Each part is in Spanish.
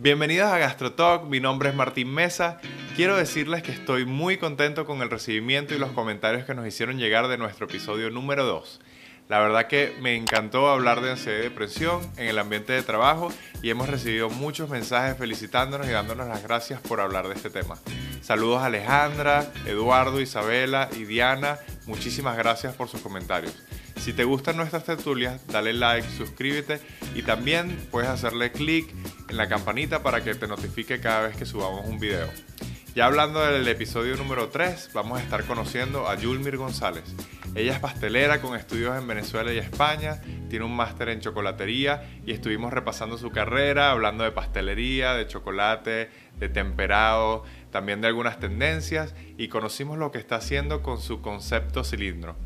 Bienvenidos a GastroTalk, mi nombre es Martín Mesa. Quiero decirles que estoy muy contento con el recibimiento y los comentarios que nos hicieron llegar de nuestro episodio número 2. La verdad que me encantó hablar de ansiedad y depresión en el ambiente de trabajo y hemos recibido muchos mensajes felicitándonos y dándonos las gracias por hablar de este tema. Saludos a Alejandra, Eduardo, Isabela y Diana. Muchísimas gracias por sus comentarios. Si te gustan nuestras tertulias, dale like, suscríbete y también puedes hacerle clic en la campanita para que te notifique cada vez que subamos un video. Ya hablando del episodio número 3, vamos a estar conociendo a Yulmir González. Ella es pastelera con estudios en Venezuela y España, tiene un máster en chocolatería y estuvimos repasando su carrera, hablando de pastelería, de chocolate, de temperado, también de algunas tendencias y conocimos lo que está haciendo con su concepto cilindro.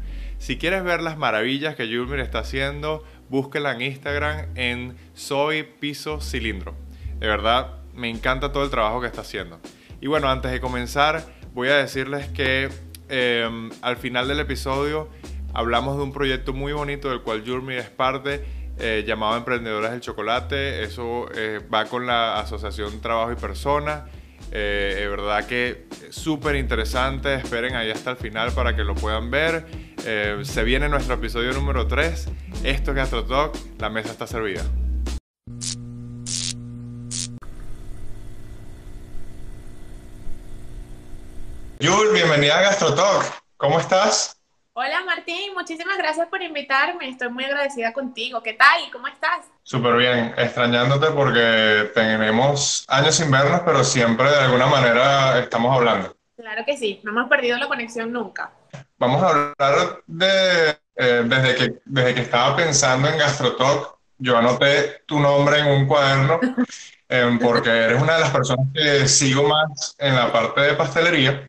Si quieres ver las maravillas que Yulmir está haciendo, búsquela en Instagram en Soy Piso Cilindro. De verdad, me encanta todo el trabajo que está haciendo. Y bueno, antes de comenzar, voy a decirles que em, al final del episodio hablamos de un proyecto muy bonito del cual Yulmir es parte, eh, llamado Emprendedoras del Chocolate. Eso eh, va con la Asociación Trabajo y Personas. Eh, de verdad que súper interesante. Esperen ahí hasta el final para que lo puedan ver. Eh, se viene nuestro episodio número 3. Esto es GastroTalk. La mesa está servida. Yul, bienvenida a GastroTalk. ¿Cómo estás? Hola Martín, muchísimas gracias por invitarme. Estoy muy agradecida contigo. ¿Qué tal? ¿Cómo estás? Súper bien, extrañándote porque tenemos años sin vernos, pero siempre de alguna manera estamos hablando. Claro que sí, no hemos perdido la conexión nunca. Vamos a hablar de, eh, desde, que, desde que estaba pensando en GastroTalk, yo anoté tu nombre en un cuaderno eh, porque eres una de las personas que sigo más en la parte de pastelería.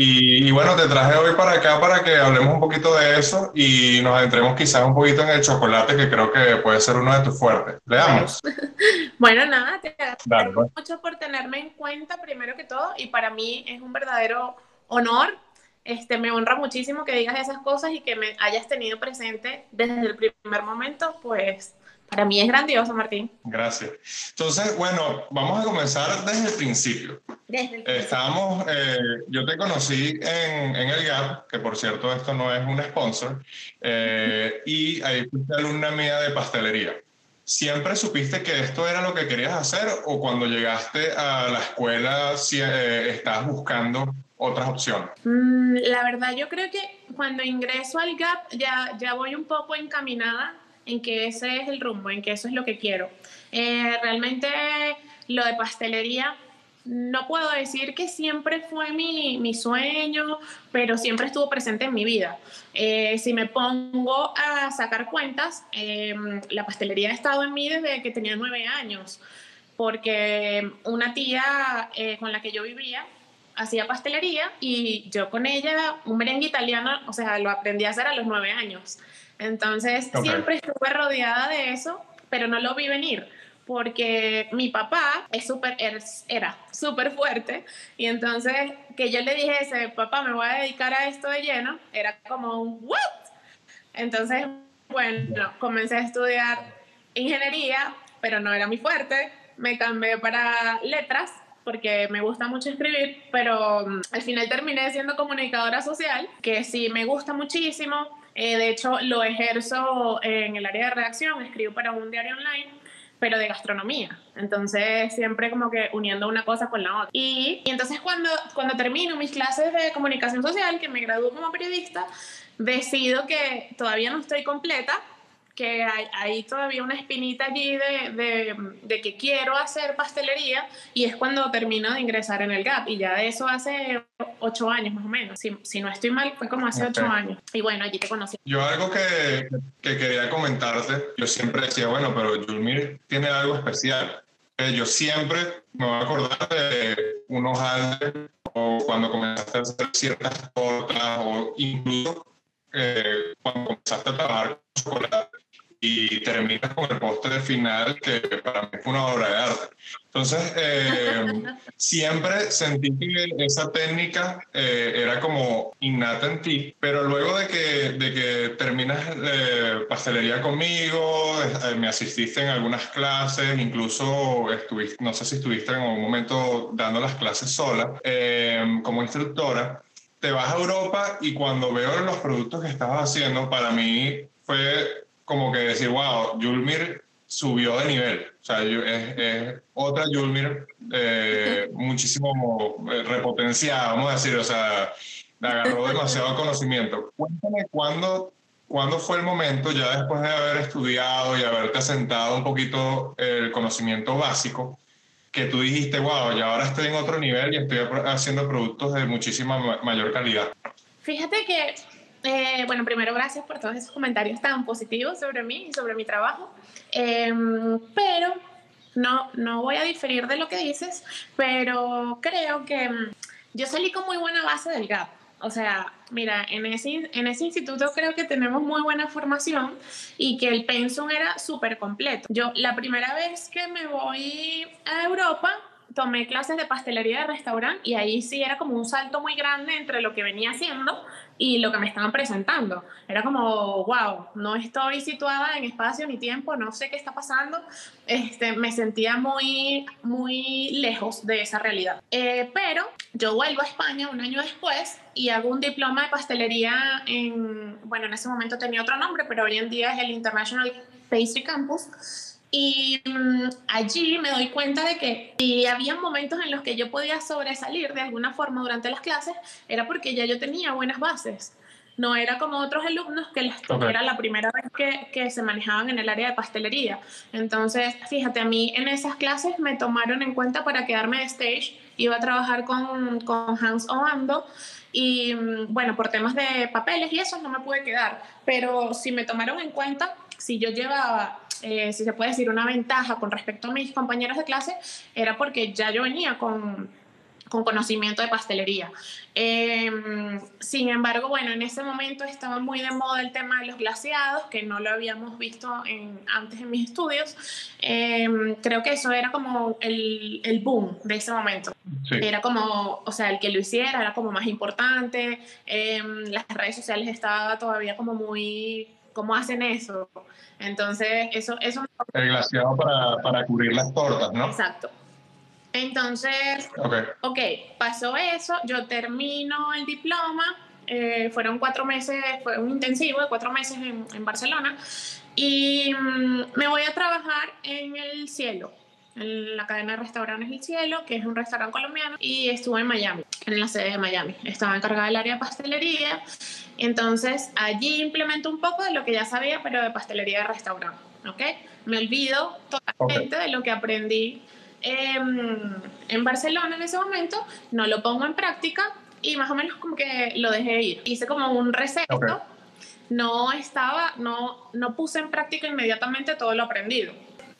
Y, bueno, te traje hoy para acá para que hablemos un poquito de eso y nos adentremos quizás un poquito en el chocolate, que creo que puede ser uno de tus fuertes. Leamos. bueno, nada, te agradezco pues. mucho por tenerme en cuenta, primero que todo, y para mí es un verdadero honor. Este, me honra muchísimo que digas esas cosas y que me hayas tenido presente desde el primer momento, pues para mí es grandioso, Martín. Gracias. Entonces, bueno, vamos a comenzar desde el principio. Desde el principio. Estábamos, eh, yo te conocí en, en, el GAP, que por cierto esto no es un sponsor, eh, y ahí fuiste alumna mía de pastelería. ¿Siempre supiste que esto era lo que querías hacer o cuando llegaste a la escuela si, eh, estabas buscando otras opciones? Mm, la verdad, yo creo que cuando ingreso al GAP ya, ya voy un poco encaminada en que ese es el rumbo, en que eso es lo que quiero. Eh, realmente lo de pastelería, no puedo decir que siempre fue mi, mi sueño, pero siempre estuvo presente en mi vida. Eh, si me pongo a sacar cuentas, em, la pastelería ha estado en mí desde que tenía nueve años, porque una tía eh, con la que yo vivía hacía pastelería y yo con ella un merengue italiano, o sea, lo aprendí a hacer a los nueve años. Entonces, siempre estuve rodeada de eso, pero no lo vi venir porque mi papá es super, era súper fuerte y entonces que yo le dijese, papá, me voy a dedicar a esto de lleno, era como un ¿what? Entonces, bueno, comencé a estudiar ingeniería, pero no era muy fuerte, me cambié para letras porque me gusta mucho escribir, pero mm, al final terminé siendo comunicadora social, que sí me gusta muchísimo, eh, de hecho, lo ejerzo en el área de redacción, escribo para un diario online, pero de gastronomía. Entonces, siempre como que uniendo una cosa con la otra. Y, y entonces cuando, cuando termino mis clases de comunicación social, que me gradúo como periodista, decido que todavía no estoy completa, que hay, hay, todavía una espinita allí de, de, de, que quiero hacer pastelería y es cuando termino de ingresar en el GAP y ya de eso hace ocho años más o menos. Si, si no estoy mal, fue como hace ocho años. Y bueno, allí te conocí. Yo algo que, que, quería comentarte, yo siempre decía, bueno, pero Yulmir tiene algo especial. Eh, yo siempre me voy a acordar de unos años o cuando comenzaste a hacer ciertas tortas o incluso eh, cuando comenzaste a trabajar con chocolate y, terminas con el postre final, que para mí fue una obra de arte. Entonces, eh, siempre sentí que esa técnica eh, era como innata en ti, pero luego de que, de que terminas eh, pastelería conmigo, me asististe en algunas clases, incluso estuviste, no sé si estuviste en algún momento dando las clases sola como instructora, te vas a Europa y cuando veo los productos que estabas haciendo, para mí fue como que decir, wow, Julmir subió de nivel. O sea, es, otra Julmir eh, muchísimo eh, repotenciada, vamos a decir, o sea, agarró demasiado conocimiento. Cuéntame cuándo, cuándo fue el momento, ya después de haber estudiado y haberte asentado un poquito el conocimiento básico, que tú dijiste, wow, ya ahora estoy en otro nivel y estoy haciendo productos de muchísima mayor calidad? Fíjate que eh, bueno, primero gracias por todos esos comentarios tan positivos sobre mí y sobre mi trabajo. Em, pero no, no voy a diferir de lo que dices, pero creo que mm, yo salí con muy buena base del GAP. O sea, mira, en ese, en ese instituto creo que tenemos muy buena formación y que el pensum era súper completo. Yo la primera vez que me voy a Europa, tomé clases de pastelería de restaurante y ahí sí era como un salto muy grande entre lo que venía haciendo y lo que me estaban presentando. Era como, wow, no estoy situada en espacio ni tiempo, no sé qué está pasando. Este, me sentía muy, muy lejos de esa realidad. Eh, pero yo vuelvo a España un año después y hago un diploma de pastelería en, bueno, en ese momento tenía otro nombre, pero hoy en día es el International Pastry Campus y mm, allí me doy cuenta de que si había momentos en los que yo podía sobresalir de alguna forma durante las clases, era porque ya yo tenía buenas bases. No era como otros alumnos que les era la primera vez que, que, se manejaban en el área de pastelería. Entonces, fíjate, a mí en esas clases me tomaron en cuenta para quedarme de stage. Iba a trabajar con, con Hans Obando y mm, bueno, por temas de papeles y eso no me pude quedar. Pero si me tomaron en cuenta, si yo llevaba eh, si se puede decir, una ventaja con respecto a mis compañeros de clase era porque ya yo venía con, con conocimiento de pastelería. Em, sin embargo, bueno, en ese momento estaba muy de moda el tema de los glaseados, que no lo habíamos visto en, antes en mis estudios. Em, creo que eso era como el, el boom de ese momento. Era como, o sea, el que lo hiciera era como más importante. Em, las redes sociales estaban todavía como muy cómo hacen eso. Entonces, eso... eso el glaseado para, para cubrir las tortas, ¿no? Exacto. Entonces, okay. ok, pasó eso, yo termino el diploma, eh, fueron cuatro meses, fue un intensivo de cuatro meses en, en Barcelona, y mm, me voy a trabajar en el cielo, en la cadena de restaurantes El Cielo, que es un restaurante colombiano, y estuve en Miami, en la sede de Miami. Estaba encargada del área de pastelería, entonces allí implemento un poco de lo que ya sabía, pero de pastelería de restaurante, ¿ok? Me olvido totalmente de lo que aprendí en Barcelona en ese momento, no lo pongo en práctica y más o menos como que lo dejé ir. Hice como un receto. No estaba, no, no puse en práctica inmediatamente todo lo aprendido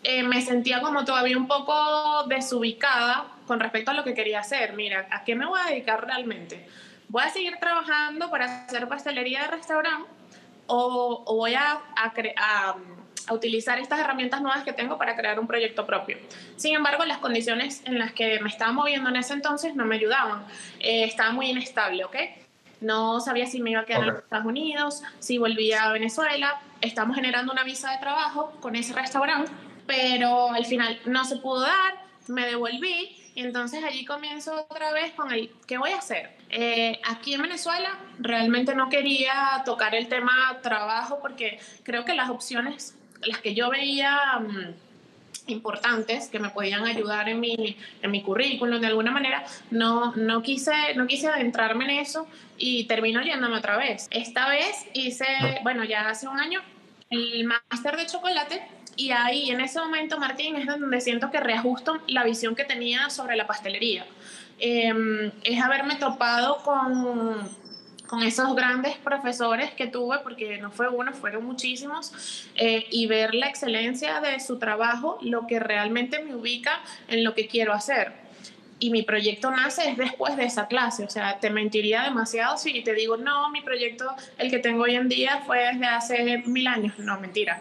eh, me sentía como todavía un poco desubicada con respecto a lo que quería hacer. Mira, ¿a qué me voy a dedicar realmente? ¿Voy a seguir trabajando para hacer pastelería de restaurante o, voy a, a, utilizar estas herramientas nuevas que tengo para crear un proyecto propio? Sin embargo, las condiciones en las que me estaba moviendo en ese entonces no me ayudaban. Eh, estaba muy inestable, ¿ok? No sabía si me iba a quedar en Estados Unidos, si volvía a Venezuela. Estamos generando una visa de trabajo con ese restaurante pero al final no se pudo dar, me devolví y entonces allí comienzo otra vez con el, ¿qué voy a hacer? Eh, aquí en Venezuela realmente no quería tocar el tema trabajo porque creo que las opciones, las que yo veía... Mm, importantes que me podían ayudar en mi, en mi currículum de alguna manera, no, no, quise, no quise adentrarme en eso y termino yéndome otra vez. Esta vez hice, bueno, ya hace un año, el máster de chocolate y ahí, en ese momento, Martín, es donde siento que reajusto la visión que tenía sobre la pastelería. Em, es haberme topado con, con esos grandes profesores que tuve, porque no fue uno, fueron muchísimos, eh, y ver la excelencia de su trabajo, lo que realmente me ubica en lo que quiero hacer. Y mi proyecto nace es después de esa clase. O sea, te mentiría demasiado si te digo, no, mi proyecto, el que tengo hoy en día, fue desde hace mil años. No, mentira.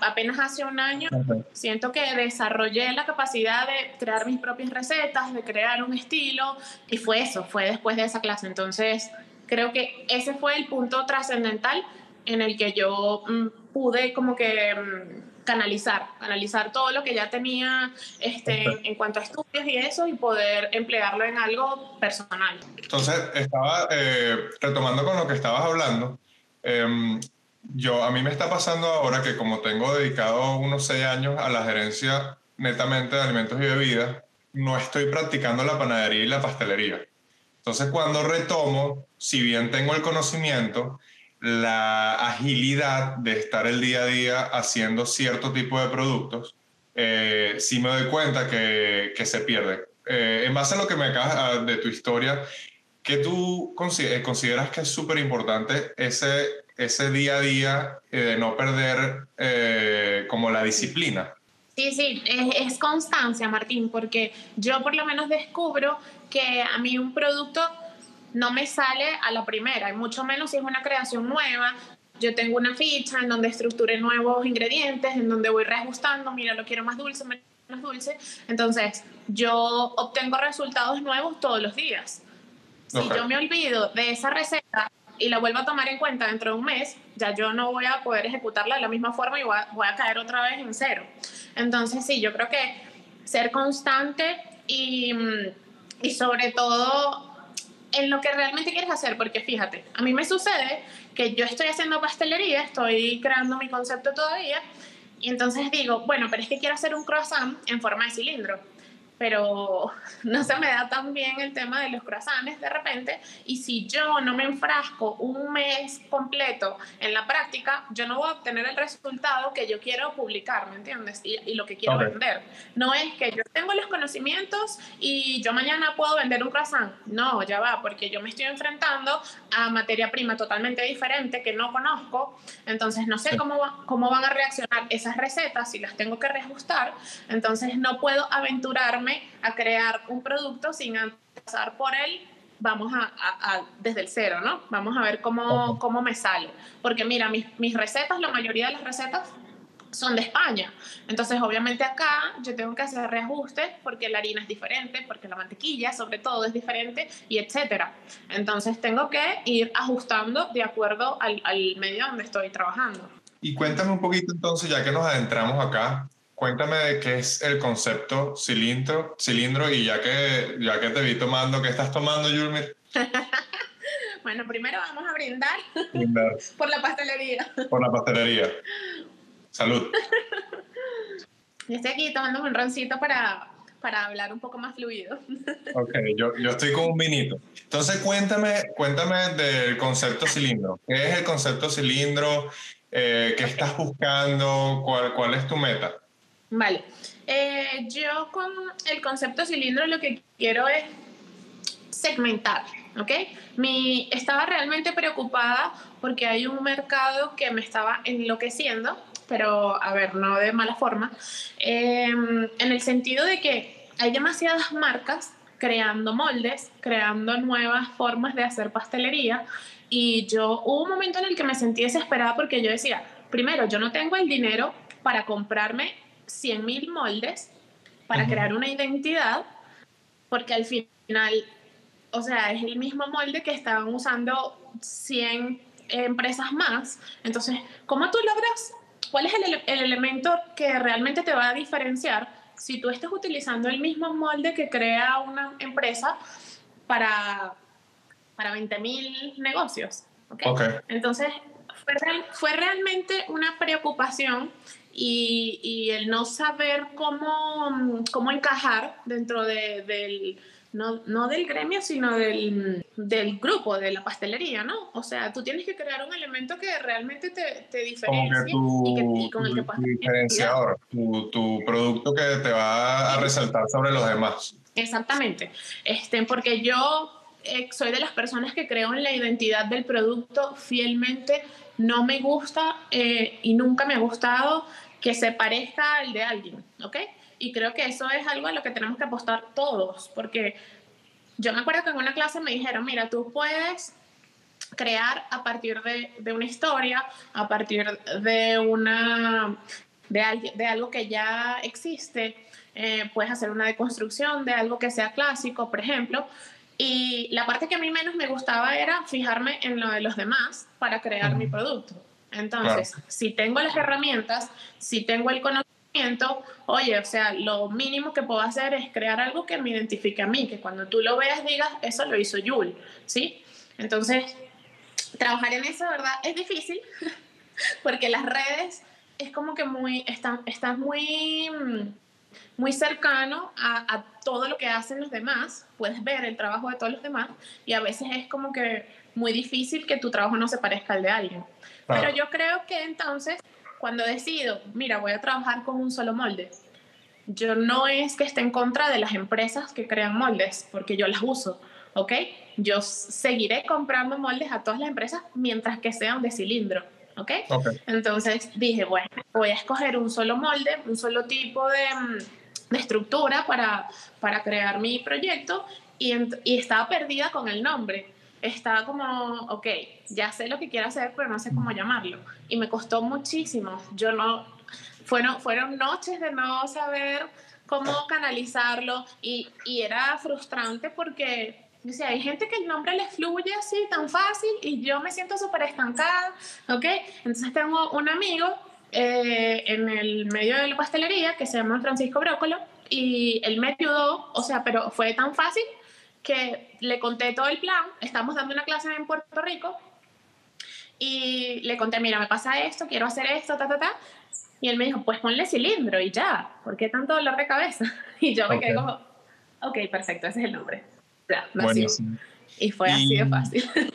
apenas hace un año siento que desarrollé la capacidad de crear mis propias recetas, de crear un estilo, y fue eso, fue después de esa clase. Entonces, creo que ese fue el punto trascendental en el que yo mm, pude como que... Mm, canalizar, canalizar todo lo que ya tenía este, en cuanto a estudios y eso y poder emplearlo en algo personal. Entonces, estaba eh, retomando con lo que estabas hablando. Em, yo, a mí me está pasando ahora que como tengo dedicado unos seis años a la gerencia netamente de alimentos y bebidas, no estoy practicando la panadería y la pastelería. Entonces, cuando retomo, si bien tengo el conocimiento, la agilidad de estar el día a día haciendo cierto tipo de productos, eh, sí me doy cuenta que, que se pierde. Eh, en base a lo que me acabas ah, de tu historia, ¿qué tú eh, consideras que es súper importante ese, ese día a día de no perder como la disciplina? Sí, sí, es, es, constancia, Martín, porque yo por lo menos descubro que a mí un producto no me sale a la primera, y mucho menos si es una creación nueva. Yo tengo una ficha en donde estructuré nuevos ingredientes, en donde voy reajustando, mira, lo quiero más dulce, menos dulce. Entonces, yo obtengo resultados nuevos todos los días. Si yo me olvido de esa receta y la vuelvo a tomar en cuenta dentro de un mes, ya yo no voy a poder ejecutarla de la misma forma y voy a, voy a caer otra vez en cero. Entonces, sí, yo creo que ser constante y, y sobre todo en lo que realmente quieres hacer, porque fíjate, a mí me sucede que yo estoy haciendo pastelería, estoy creando mi concepto todavía, y entonces digo, bueno, pero es que quiero hacer un croissant en forma de cilindro pero no se me da tan bien el tema de los croissants de repente y si yo no me enfrasco un mes completo en la práctica, yo no voy a obtener el resultado que yo quiero publicar, ¿me entiendes? Y, lo que quiero vender. No es que yo tengo los conocimientos y yo mañana puedo vender un croissant. No, ya va, porque yo me estoy enfrentando a materia prima totalmente diferente que no conozco, entonces no sé cómo, cómo van a reaccionar esas recetas si las tengo que reajustar, entonces no puedo aventurarme a crear un producto sin pasar por él, vamos a, desde el cero, ¿no? Vamos a ver cómo, cómo me sale. Porque mira, mis, mis recetas, la mayoría de las recetas son de España. Entonces, obviamente acá yo tengo que hacer reajustes porque la harina es diferente, porque la mantequilla sobre todo es diferente y etcétera. Entonces, tengo que ir ajustando de acuerdo al, al medio donde estoy trabajando. Y cuéntame un poquito entonces, ya que nos adentramos acá, Cuéntame de qué es el concepto cilindro, cilindro y ya que, ya que te vi tomando, ¿qué estás tomando, Yulmir? bueno, primero vamos a brindar, por la pastelería. Por la pastelería. Salud. estoy aquí tomando un roncito para, para hablar un poco más fluido. Ok, yo, yo, estoy con un vinito. Entonces cuéntame, cuéntame del concepto cilindro. ¿Qué es el concepto cilindro? Eh, ¿Qué estás buscando? ¿Cuál, ¿Cuál es tu meta? Vale. Eh, yo con el concepto cilindro lo que quiero es segmentar, ¿ok? Mi, estaba realmente preocupada porque hay un mercado que me estaba enloqueciendo, pero a ver, no de mala forma, em, en el sentido de que hay demasiadas marcas creando moldes, creando nuevas formas de hacer pastelería y yo hubo un momento en el que me sentí desesperada porque yo decía, primero, yo no tengo el dinero para comprarme 100.000 moldes para crear una identidad, porque al final, o sea, es el mismo molde que estaban usando 100 empresas más. Entonces, ¿cómo tú logras? ¿Cuál es el, el elemento que realmente te va a diferenciar si tú estás utilizando el mismo molde que crea una empresa para, para 20.000 negocios? ¿okay? Entonces, fue, fue realmente una preocupación y, el no saber cómo, cómo encajar dentro de, del, no, no, del gremio, sino del, del, grupo, de la pastelería, ¿no? O sea, tú tienes que crear un elemento que realmente te, te diferencie y, con el que tu diferenciador, tu, tu, producto que te va a resaltar sobre los demás. Exactamente, este, porque yo eh, soy de las personas que creo en la identidad del producto fielmente, no me gusta eh, y nunca me ha gustado que se parezca al de alguien, ¿ok? y creo que eso es algo a lo que tenemos que apostar todos, porque yo me acuerdo que en una clase me dijeron, mira, tú puedes crear a partir de, de una historia, a partir de, una, de, de algo que ya existe, eh, puedes hacer una deconstrucción de algo que sea clásico, por ejemplo. Y la parte que a mí menos me gustaba era fijarme en lo de los demás para crear mi producto. Entonces, si tengo las herramientas, si tengo el conocimiento, oye, o sea, lo mínimo que puedo hacer es crear algo que me identifique a mí, que cuando tú lo veas digas, eso lo hizo Yul, ¿sí? Entonces, trabajar en eso, ¿verdad? Es difícil, porque las redes es como que muy, están, están muy, muy cercano a, a, todo lo que hacen los demás, puedes ver el trabajo de todos los demás y a veces es como que muy difícil que tu trabajo no se parezca al de alguien. Pero yo creo que entonces, cuando decido, mira, voy a trabajar con un solo molde, yo no es que esté en contra de las empresas que crean moldes, porque yo las uso, ¿ok? Yo seguiré comprando moldes a todas las empresas mientras que sean de cilindro, ¿ok? okay. Entonces dije, bueno, voy a escoger un solo molde, un solo tipo de, de estructura para, para crear mi proyecto y, y estaba perdida con el nombre estaba como, ok, ya sé lo que quiero hacer, pero no sé cómo llamarlo. Y me costó muchísimo. Yo no, fueron, fueron noches de no saber cómo canalizarlo y, y era frustrante porque o sea, hay gente que el nombre les fluye así tan fácil y yo me siento súper estancada, ¿ok? Entonces tengo un amigo eh, en el medio de la pastelería que se llama Francisco Brócolo y él me ayudó, o sea, pero fue tan fácil que le conté todo el plan, estamos dando una clase en Puerto Rico y le conté, mira, me pasa esto, quiero hacer esto, ta, ta, ta. Y él me dijo, pues ponle cilindro y ya, ¿por qué tanto dolor de cabeza? Y yo me quedé como, ok, perfecto, ese es el nombre. Ya, Buenísimo. Y fue así de fácil. ¿Qué,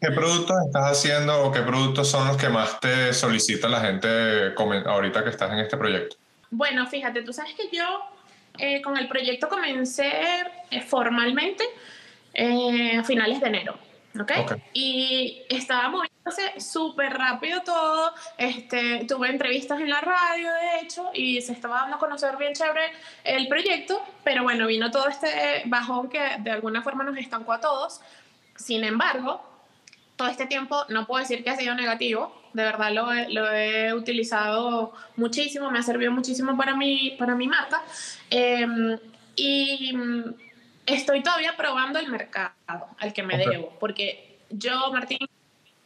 ¿Qué, productos estás haciendo o qué productos son los que más te solicita la gente ahorita que estás en este proyecto? Bueno, fíjate, tú sabes que yo eh, con el proyecto comencé eh, formalmente eh, a finales de enero. ¿okay? ¿ok? Y estaba moviéndose súper rápido todo. Este, tuve entrevistas en la radio, de hecho, y se estaba dando a conocer bien chévere el proyecto, pero bueno, vino todo este bajón que de alguna forma nos estancó a todos. Sin embargo, todo este tiempo no puedo decir que ha sido negativo, de verdad lo he, lo he utilizado muchísimo, me ha servido muchísimo para mi, para mi marca. Em, y estoy todavía probando el mercado al que me debo, porque yo, Martín,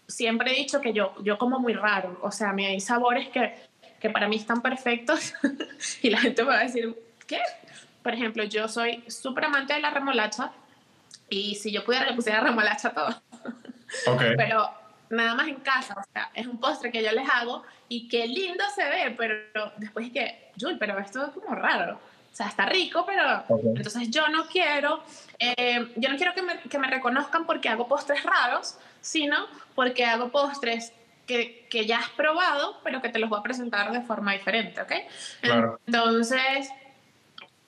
siempre he dicho que yo, yo como muy raro, o sea, me hay sabores que, que para mí están perfectos y la gente me va a decir, ¿qué? Por ejemplo, yo soy súper amante de la remolacha y si yo pudiera le pusiera remolacha a todo. Okay. Pero nada más en casa, o sea, es un postre que yo les hago y qué lindo se ve, pero después es que, Jul, pero esto es como raro. O sea, está rico, pero entonces yo no quiero, eh, yo no quiero que me, que me, reconozcan porque hago postres raros, sino porque hago postres que, que, ya has probado, pero que te los voy a presentar de forma diferente, ¿ok? Claro. Entonces,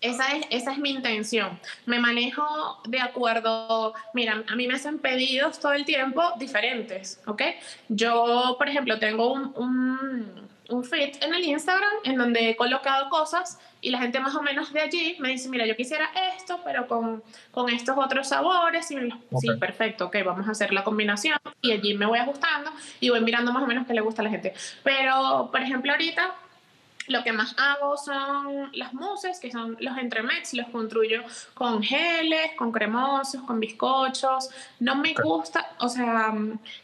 esa es, esa es mi intención. Me manejo de acuerdo, mira, a mí me hacen pedidos todo el tiempo diferentes, ¿ok? Yo, por ejemplo, tengo un, un, un feed en el Instagram en donde he colocado cosas y la gente más o menos de allí me dice, mira, yo quisiera esto, pero con, con estos otros sabores. Y okay. Sí, perfecto, ok, vamos a hacer la combinación. Y allí me voy ajustando y voy mirando más o menos qué le gusta a la gente. Pero, por ejemplo, ahorita lo que más hago son las mousses, que son los entremets, los construyo con geles, con cremosos, con bizcochos. No me gusta, o sea,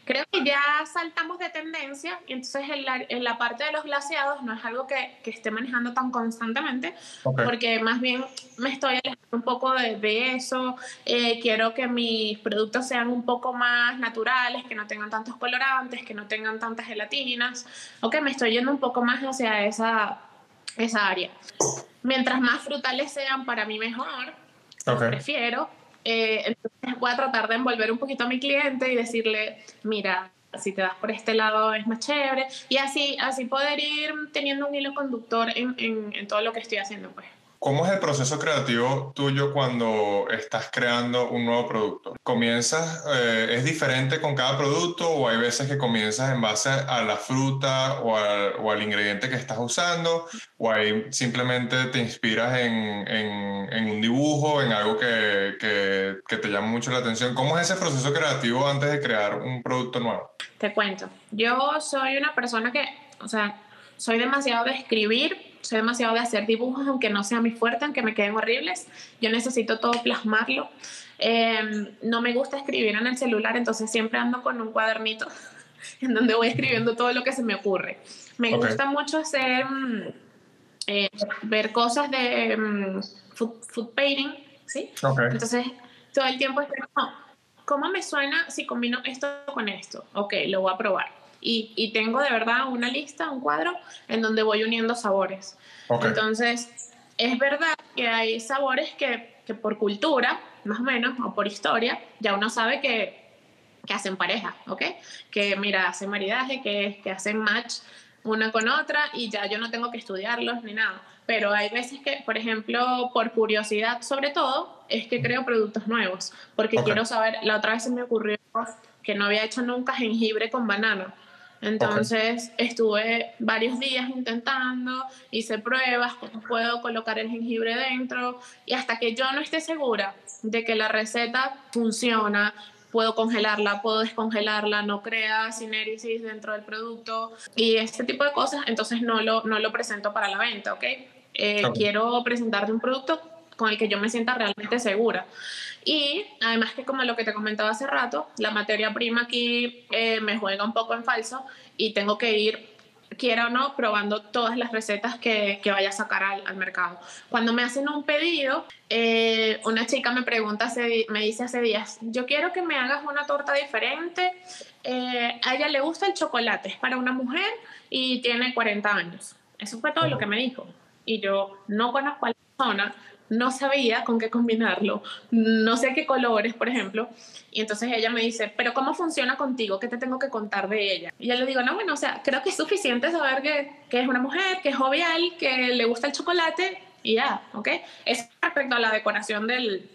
creo que ya saltamos de tendencia y entonces en la, en la parte de los glaseados no es algo que, que esté manejando tan constantemente, okay. porque más bien me estoy alejando un poco de, de eso. Eh, quiero que mis productos sean un poco más naturales, que no tengan tantos colorantes, que no tengan tantas gelatinas, o que me estoy yendo un poco más hacia esa esa área. Mientras más frutales sean, para mí mejor. Okay. Prefiero. Eh, entonces voy a tratar de envolver un poquito a mi cliente y decirle, mira, si te das por este lado es más chévere. Y así, así poder ir teniendo un hilo conductor en, en, en todo lo que estoy haciendo, pues. ¿Cómo es el proceso creativo tuyo cuando estás creando un nuevo producto? ¿Comienzas, eh, es diferente con cada producto o hay veces que comienzas en base a la fruta o o al ingrediente que estás usando o ahí simplemente te inspiras en, en, en un dibujo, en algo que, que, que te llama mucho la atención? ¿Cómo es ese proceso creativo antes de crear un producto nuevo? Te cuento, yo soy una persona que, o sea, soy demasiado de escribir soy demasiado de hacer dibujos, aunque no sea mi fuerte, aunque me queden horribles. Yo necesito todo plasmarlo. Em, no me gusta escribir en el celular, entonces siempre ando con un cuadernito en donde voy escribiendo todo lo que se me ocurre. Me gusta mucho hacer, mm, eh, ver cosas de mm, food, painting, ¿sí? Entonces, todo el tiempo estoy, ¿cómo me suena si combino esto con esto? Ok, lo voy a probar y, tengo de verdad una lista, un cuadro en donde voy uniendo sabores. Entonces, es verdad que hay sabores que, que, por cultura, más o menos, o por historia, ya uno sabe que, que hacen pareja, ¿ok? Que mira, hacen maridaje, que, que hacen match una con otra y ya yo no tengo que estudiarlos ni nada. Pero hay veces que, por ejemplo, por curiosidad sobre todo, es que creo productos nuevos, porque quiero saber, la otra vez se me ocurrió que no había hecho nunca jengibre con banano. Entonces estuve varios días intentando, hice pruebas, cómo puedo colocar el jengibre dentro y hasta que yo no esté segura de que la receta funciona, puedo congelarla, puedo descongelarla, no crea sinérisis dentro del producto y este tipo de cosas, entonces no lo, no lo presento para la venta, ¿ok? Eh, quiero presentarte un producto con el que yo me sienta realmente segura. Y además que como lo que te comentaba hace rato, la materia prima aquí eh, me juega un poco en falso y tengo que ir quiera o no, probando todas las recetas que, que vaya a sacar al, al, mercado. Cuando me hacen un pedido, eh, una chica me pregunta, me dice hace días, yo quiero que me hagas una torta diferente. Eh, a ella le gusta el chocolate, es para una mujer y tiene 40 años. Eso fue todo lo que me dijo. Y yo no conozco a la persona, no sabía con qué combinarlo, no sé qué colores, por ejemplo. Y entonces ella me dice, pero ¿cómo funciona contigo? ¿Qué te tengo que contar de ella? Y yo le digo, no, bueno, o sea, creo que es suficiente saber que, que es una mujer, que es jovial, que le gusta el chocolate y ya, ¿ok? Es respecto a la decoración del,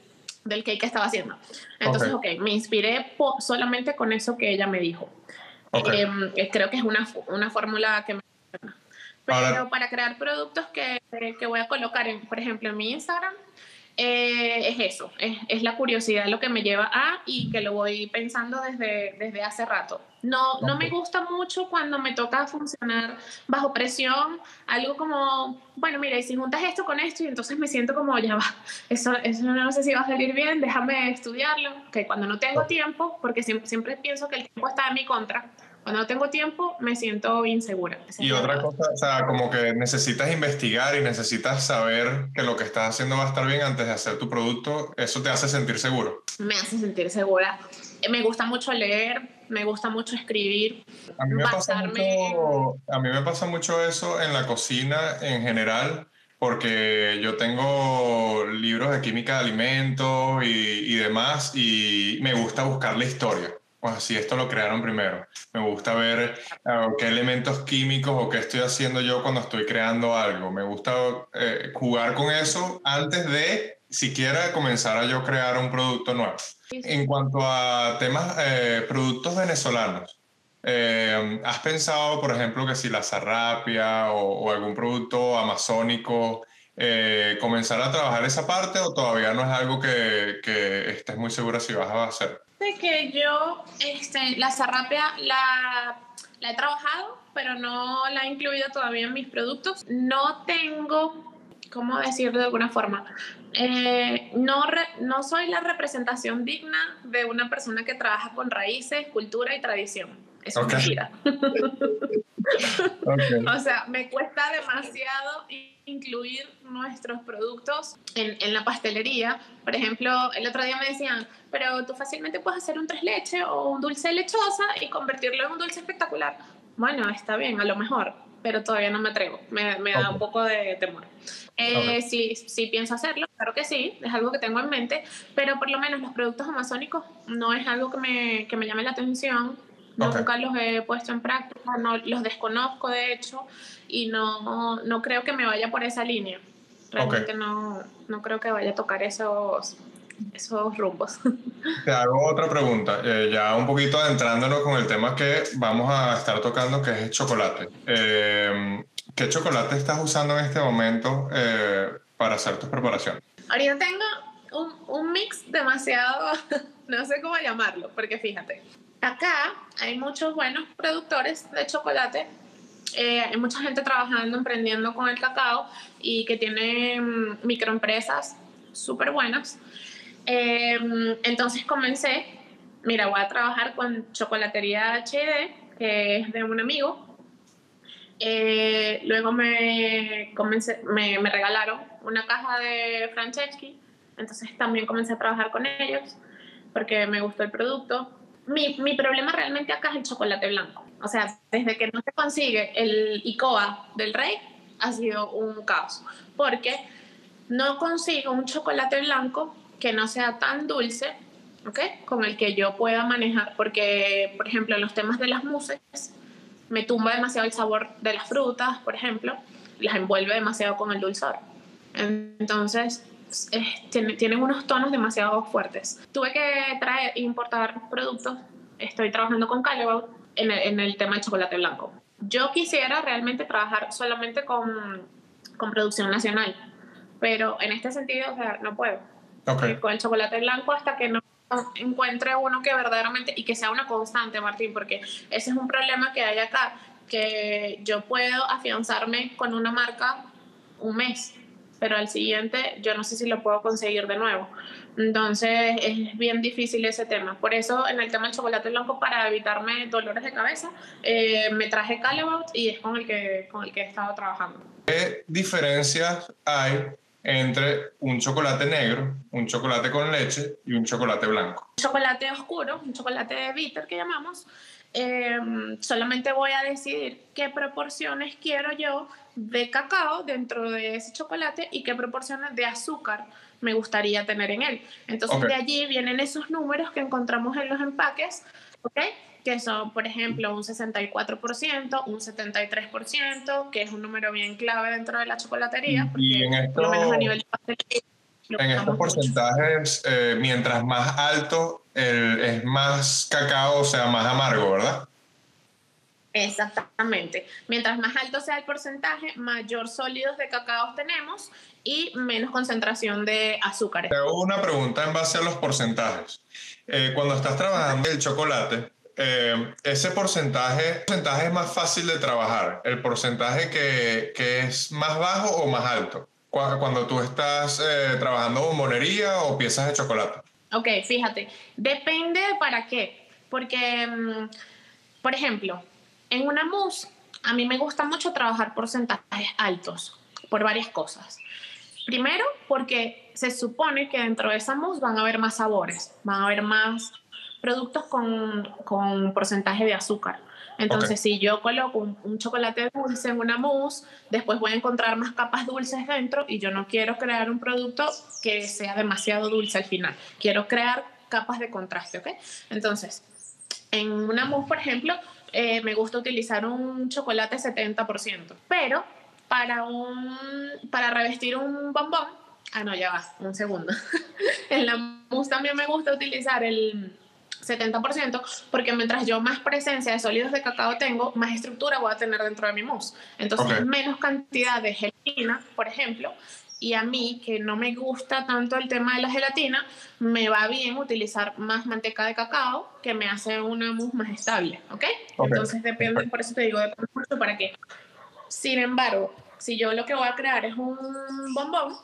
del cake que estaba haciendo. Entonces, ok, me inspiré solamente con eso que ella me dijo. Em, creo que es una, una fórmula que me pero para crear productos que, que, voy a colocar, en, por ejemplo, en mi Instagram, eh, es eso, es, es, la curiosidad lo que me lleva a y que lo voy pensando desde, desde hace rato. No, no me gusta mucho cuando me toca funcionar bajo presión, algo como, bueno, mira, y si juntas esto con esto y entonces me siento como, ya va, eso, eso no sé si va a salir bien, déjame estudiarlo, que cuando no tengo tiempo, porque siempre, siempre pienso que el tiempo está en mi contra, cuando no tengo tiempo, me siento insegura. y otra cosa, o sea, como que necesitas investigar y necesitas saber que lo que estás haciendo va a estar bien antes de hacer tu producto, ¿eso te hace sentir seguro? Me hace sentir segura. Me gusta mucho leer, me gusta mucho escribir. A mí me, pasa mucho, a mí me pasa mucho eso en la cocina en general porque yo tengo libros de química de alimentos y, y demás y me gusta buscar la historia pues así esto lo crearon primero. Me gusta ver eh, qué elementos químicos o qué estoy haciendo yo cuando estoy creando algo. Me gusta eh, jugar con eso antes de siquiera comenzar a yo crear un producto nuevo. En cuanto a temas, eh, productos venezolanos, ¿has pensado, por ejemplo, que si la zarrapia o, o algún producto amazónico, comenzar a trabajar esa parte o todavía no es algo que, que estés muy segura si vas a hacer? Que yo este, la zarrapia la, la he trabajado, pero no la he incluido todavía en mis productos. No tengo, ¿cómo decirlo de alguna forma? Eh, no, no soy la representación digna de una persona que trabaja con raíces, cultura y tradición. Es okay. mentira. O sea, me cuesta demasiado incluir nuestros productos en, en, la pastelería. Por ejemplo, el otro día me decían, pero tú fácilmente puedes hacer un tres leche o un dulce lechosa y convertirlo en un dulce espectacular. Bueno, está bien, a lo mejor, pero todavía no me atrevo. Me, me da un poco de temor. Eh, sí, sí pienso hacerlo, claro que sí, es algo que tengo en mente, pero por lo menos los productos amazónicos no es algo que me, que me llame la atención. Nunca los he puesto en práctica, no, los desconozco de hecho y no, no creo que me vaya por esa línea. Realmente no, no creo que vaya a tocar esos, esos rumbos. Te hago otra pregunta, eh, ya un poquito adentrándonos con el tema que vamos a estar tocando, que es el chocolate. Eh, ¿Qué chocolate estás usando en este momento eh, para hacer tus preparaciones? Ahorita tengo un, un mix demasiado, no sé cómo llamarlo, porque fíjate, acá hay muchos buenos productores de chocolate eh, hay mucha gente trabajando, emprendiendo con el cacao y que tiene mm, microempresas súper buenas. Eh, entonces comencé, mira, voy a trabajar con Chocolatería HD, que es de un amigo. Eh, luego me, comencé, me, me, regalaron una caja de Franceschi, entonces también comencé a trabajar con ellos porque me gustó el producto. Mi, mi problema realmente acá es el chocolate blanco. O sea, desde que no se consigue el ICOA del rey, ha sido un caos. Porque no consigo un chocolate blanco que no sea tan dulce, ¿ok? Con el que yo pueda manejar. Porque, por ejemplo, en los temas de las muses, me tumba demasiado el sabor de las frutas, por ejemplo, las envuelve demasiado con el dulzor. Entonces, tienen unos tonos demasiado fuertes. Tuve que traer, importar productos. Estoy trabajando con Callebaut en el, tema del chocolate blanco. Yo quisiera realmente trabajar solamente con, con producción nacional, pero en este sentido, o sea, no puedo. Con el chocolate blanco hasta que no encuentre uno que verdaderamente y que sea una constante, Martín, porque ese es un problema que hay acá, que yo puedo afianzarme con una marca un mes, pero al siguiente yo no sé si lo puedo conseguir de nuevo. Entonces es bien difícil ese tema. Por eso en el tema del chocolate blanco, para evitarme dolores de cabeza, eh, me traje Callebaut y es con el, que, con el que he estado trabajando. ¿Qué diferencias hay entre un chocolate negro, un chocolate con leche y un chocolate blanco? Chocolate oscuro, un chocolate bitter que llamamos. Eh, solamente voy a decidir qué proporciones quiero yo de cacao dentro de ese chocolate y qué proporciones de azúcar me gustaría tener en él. Entonces de allí vienen esos números que encontramos en los empaques, ¿ok? Que son, por ejemplo, un 64%, un 73%, que es un número bien clave dentro de la chocolatería. y en esto, a nivel En estos porcentajes, eh, mientras más alto es más cacao, o sea, más amargo, ¿verdad? Exactamente. Mientras más alto sea el porcentaje, mayor sólidos de cacao tenemos y menos concentración de azúcares. Te hago una pregunta en base a los porcentajes. Eh, cuando estás trabajando el chocolate, eh, ese porcentaje, porcentaje es más fácil de trabajar, el porcentaje que, que es más bajo o más alto, cuando tú estás eh, trabajando bombonería o piezas de chocolate. Ok, fíjate, depende para qué, porque, mm, por ejemplo, en una mousse, a mí me gusta mucho trabajar porcentajes altos por varias cosas. Primero, porque se supone que dentro de esa mousse van a haber más sabores, van a haber más productos con, con porcentaje de azúcar. Entonces, si yo coloco un, chocolate dulce en una mousse, después voy a encontrar más capas dulces dentro y yo no quiero crear un producto que sea demasiado dulce al final. Quiero crear capas de contraste, ¿ok? Entonces, en una mousse, por ejemplo, eh, me gusta utilizar un chocolate 70%, pero para, un, para revestir un bombón, ah, no, ya va, un segundo. en la mousse también me gusta utilizar el 70%, porque mientras yo más presencia de sólidos de cacao tengo, más estructura voy a tener dentro de mi mousse. Entonces, menos cantidad de gelatina, por ejemplo, y a mí, que no me gusta tanto el tema de la gelatina, me va bien utilizar más manteca de cacao, que me hace una mousse más estable, ¿ok? Entonces depende, por eso te digo, depende mucho para qué. Sin embargo, si yo lo que voy a crear es un bombón,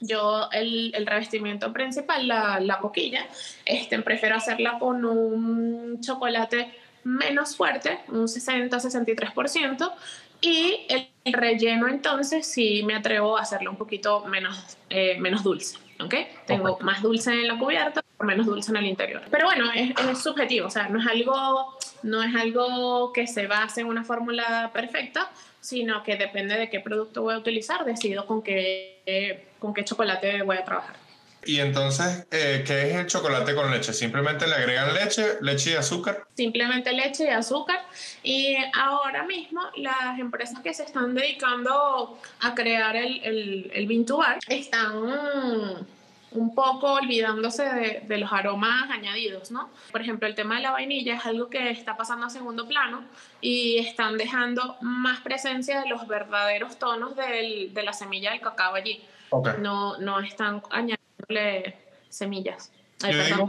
yo el, el revestimiento principal, la, la coquilla, este, prefiero hacerla con un chocolate menos fuerte, un 60-63%, y el relleno entonces sí me atrevo a hacerlo un poquito menos, eh, menos dulce. ¿ok? Tengo más dulce en la cubierta, menos dulce en el interior. Pero bueno, es, es, subjetivo, o sea, no es algo, no es algo que se base en una fórmula perfecta, sino que depende de qué producto voy a utilizar, decido con qué, con qué chocolate voy a trabajar. y entonces, eh, ¿qué es el chocolate con leche? ¿Simplemente le agregan leche, leche y azúcar? Simplemente leche y azúcar. Y ahora mismo las empresas que se están dedicando a crear el, el, el bean to bar están un poco olvidándose de, los aromas añadidos, ¿no? Por ejemplo, el tema de la vainilla es algo que está pasando a segundo plano y están dejando más presencia de los verdaderos tonos de la semilla del cacao allí. No, no están añadiéndole semillas. Yo digo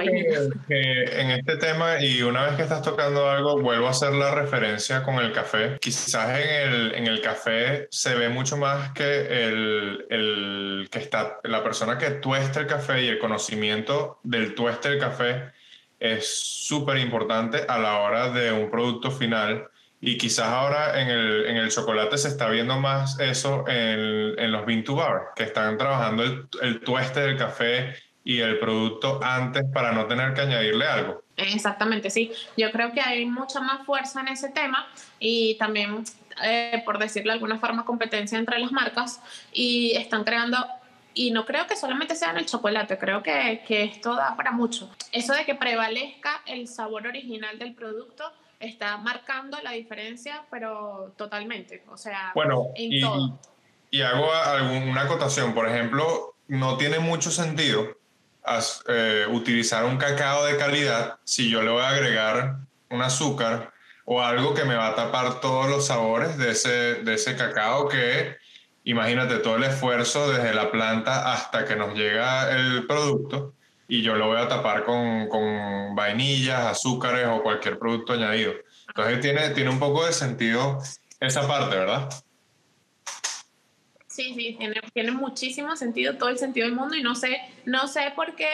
que, en este tema, y una vez que estás tocando algo, vuelvo a hacer la referencia con el café. Quizás en el, en el café se ve mucho más que el, el, que está, la persona que tuesta el café y el conocimiento del tueste del café es súper importante a la hora de un producto final. Y quizás ahora en el, en el chocolate se está viendo más eso en, en los bean to bar, que están trabajando el, el tueste del café y el producto antes para no tener que añadirle algo. Exactamente, sí. Yo creo que hay mucha más fuerza en ese tema y también, eh, por decirlo de alguna forma, competencia entre las marcas y están creando y no creo que solamente sea en el chocolate, creo que, que, esto da para mucho. Eso de que prevalezca el sabor original del producto está marcando la diferencia, pero totalmente, o sea, bueno, en y, todo. Y hago alguna acotación, por ejemplo, no tiene mucho sentido eh, utilizar un cacao de calidad si yo le voy a agregar un azúcar o algo que me va a tapar todos los sabores de ese, de ese cacao que, imagínate, todo el esfuerzo desde la planta hasta que nos llega el producto y yo lo voy a tapar con, con vainillas, azúcares o cualquier producto añadido. Entonces tiene, tiene un poco de sentido esa parte, ¿verdad? Sí, sí, tiene, tiene muchísimo sentido, todo el sentido del mundo y no sé, no sé por qué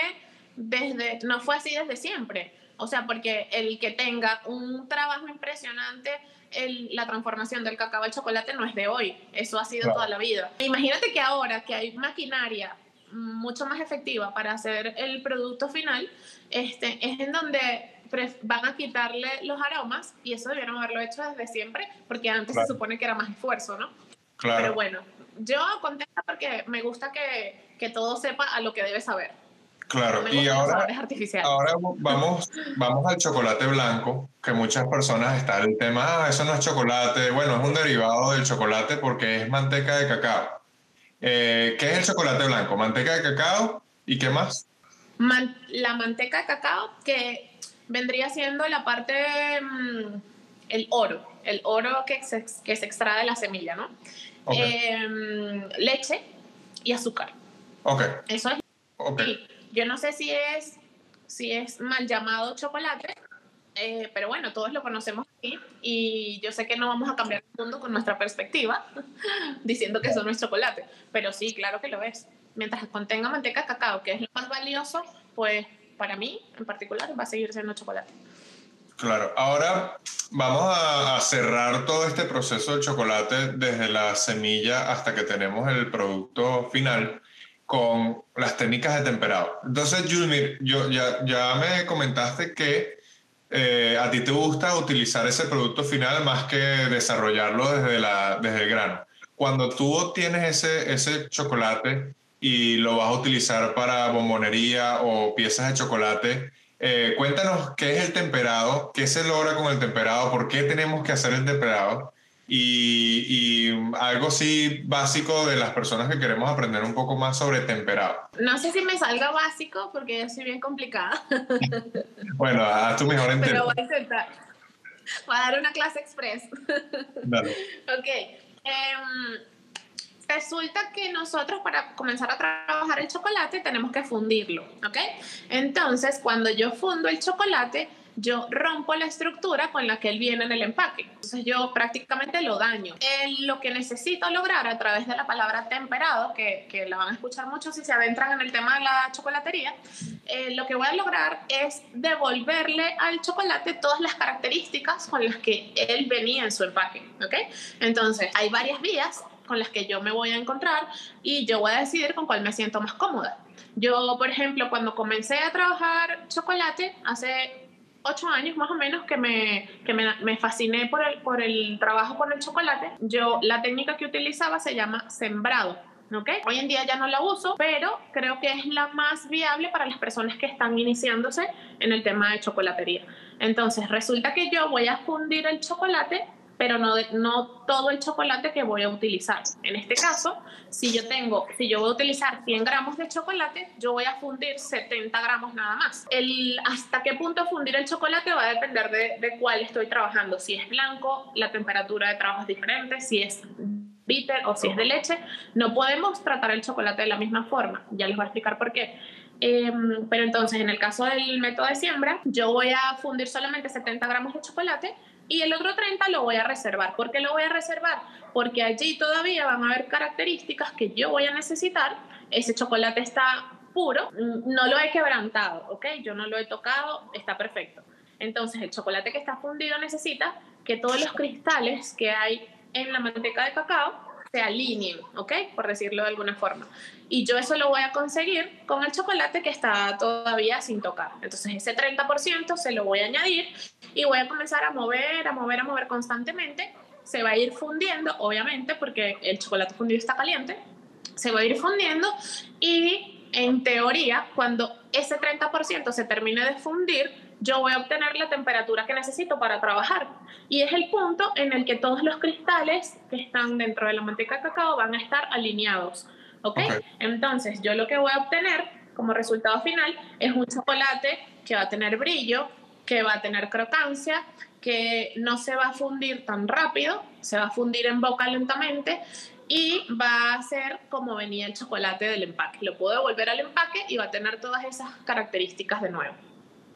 desde, no fue así desde siempre. O sea, porque el que tenga un trabajo impresionante, el, la transformación del cacao al chocolate no es de hoy, eso ha sido toda la vida. Imagínate que ahora que hay maquinaria mucho más efectiva para hacer el producto final, este, es en donde van a quitarle los aromas y eso debieron haberlo hecho desde siempre, porque antes se supone que era más esfuerzo, ¿no? Claro. Pero bueno, yo contenta porque me gusta que, que todo sepa a lo que debe saber. Claro, y ahora, ahora vamos, vamos al chocolate blanco, que muchas personas están el tema, ah, eso no es chocolate, bueno, es un derivado del chocolate porque es manteca de cacao. Eh, ¿Qué es el chocolate blanco? Manteca de cacao y qué más? la manteca de cacao que vendría siendo la parte, mm, el oro, el oro que se, que se extrae de la semilla, ¿no? Em, leche y azúcar. Ok. Eso es. Okay. Yo no sé si es, si es mal llamado chocolate, eh, pero bueno, todos lo conocemos aquí y yo sé que no vamos a cambiar el mundo con nuestra perspectiva diciendo que eso no es chocolate, pero sí, claro que lo es. Mientras contenga manteca de cacao, que es lo más valioso, pues para mí en particular va a seguir siendo chocolate. Claro, ahora vamos a, cerrar todo este proceso de chocolate desde la semilla hasta que tenemos el producto final con las técnicas de temperado. Entonces, Julmir, yo, ya, ya me comentaste que eh, a ti te gusta utilizar ese producto final más que desarrollarlo desde, la, desde el grano. Cuando tú tienes ese, ese chocolate y lo vas a utilizar para bombonería o piezas de chocolate, eh, cuéntanos qué es el temperado, qué se logra con el temperado, por qué tenemos que hacer el temperado y, algo sí básico de las personas que queremos aprender un poco más sobre temperado. No sé si me salga básico porque yo soy bien complicada. bueno, haz tu mejor intento. Pero voy a intentar. Voy a dar una clase express. Dale. ok. Em, Resulta que nosotros para comenzar a trabajar el chocolate tenemos que fundirlo, ¿ok? Entonces, cuando yo fundo el chocolate, yo rompo la estructura con la que él viene en el empaque. Entonces yo prácticamente lo daño. lo que necesito lograr a través de la palabra temperado, que, que, la van a escuchar mucho si se adentran en el tema de la chocolatería, eh, lo que voy a lograr es devolverle al chocolate todas las características con las que él venía en su empaque. ¿ok? Entonces hay varias vías con las que yo me voy a encontrar y yo voy a decidir con cuál me siento más cómoda. Yo, por ejemplo, cuando comencé a trabajar chocolate, hace ocho años más o menos que me, que me, me, fasciné por el, por el trabajo con el chocolate, yo la técnica que utilizaba se llama sembrado. ¿ok? Hoy en día ya no la uso, pero creo que es la más viable para las personas que están iniciándose en el tema de chocolatería. Entonces, resulta que yo voy a fundir el chocolate pero no, no todo el chocolate que voy a utilizar. En este caso, si yo tengo, si yo voy a utilizar 100 gramos de chocolate, yo voy a fundir 70 gramos nada más. El, hasta qué punto fundir el chocolate va a depender de, de cuál estoy trabajando. Si es blanco, la temperatura de trabajo es diferente. Si es bitter o si es de leche, no podemos tratar el chocolate de la misma forma. Ya les voy a explicar por qué. Em, pero entonces, en el caso del método de siembra, yo voy a fundir solamente 70 gramos de chocolate y el otro 30 lo voy a reservar. ¿Por qué lo voy a reservar? Porque allí todavía van a haber características que yo voy a necesitar. Ese chocolate está puro, no lo he quebrantado, ¿ok? Yo no lo he tocado, está perfecto. Entonces el chocolate que está fundido necesita que todos los cristales que hay en la manteca de cacao se alineen, ¿ok? Por decirlo de alguna forma. Y yo eso lo voy a conseguir con el chocolate que está todavía sin tocar. Entonces ese 30% se lo voy a añadir y voy a comenzar a mover, a mover, a mover constantemente. Se va a ir fundiendo, obviamente, porque el chocolate fundido está caliente. Se va a ir fundiendo y en teoría, cuando ese 30% se termine de fundir, yo voy a obtener la temperatura que necesito para trabajar. Y es el punto en el que todos los cristales que están dentro de la manteca de cacao van a estar alineados. ¿Ok? Entonces, yo lo que voy a obtener como resultado final es un chocolate que va a tener brillo, que va a tener crocancia, que no se va a fundir tan rápido, se va a fundir en boca lentamente y va a ser como venía el chocolate del empaque. Lo puedo devolver al empaque y va a tener todas esas características de nuevo.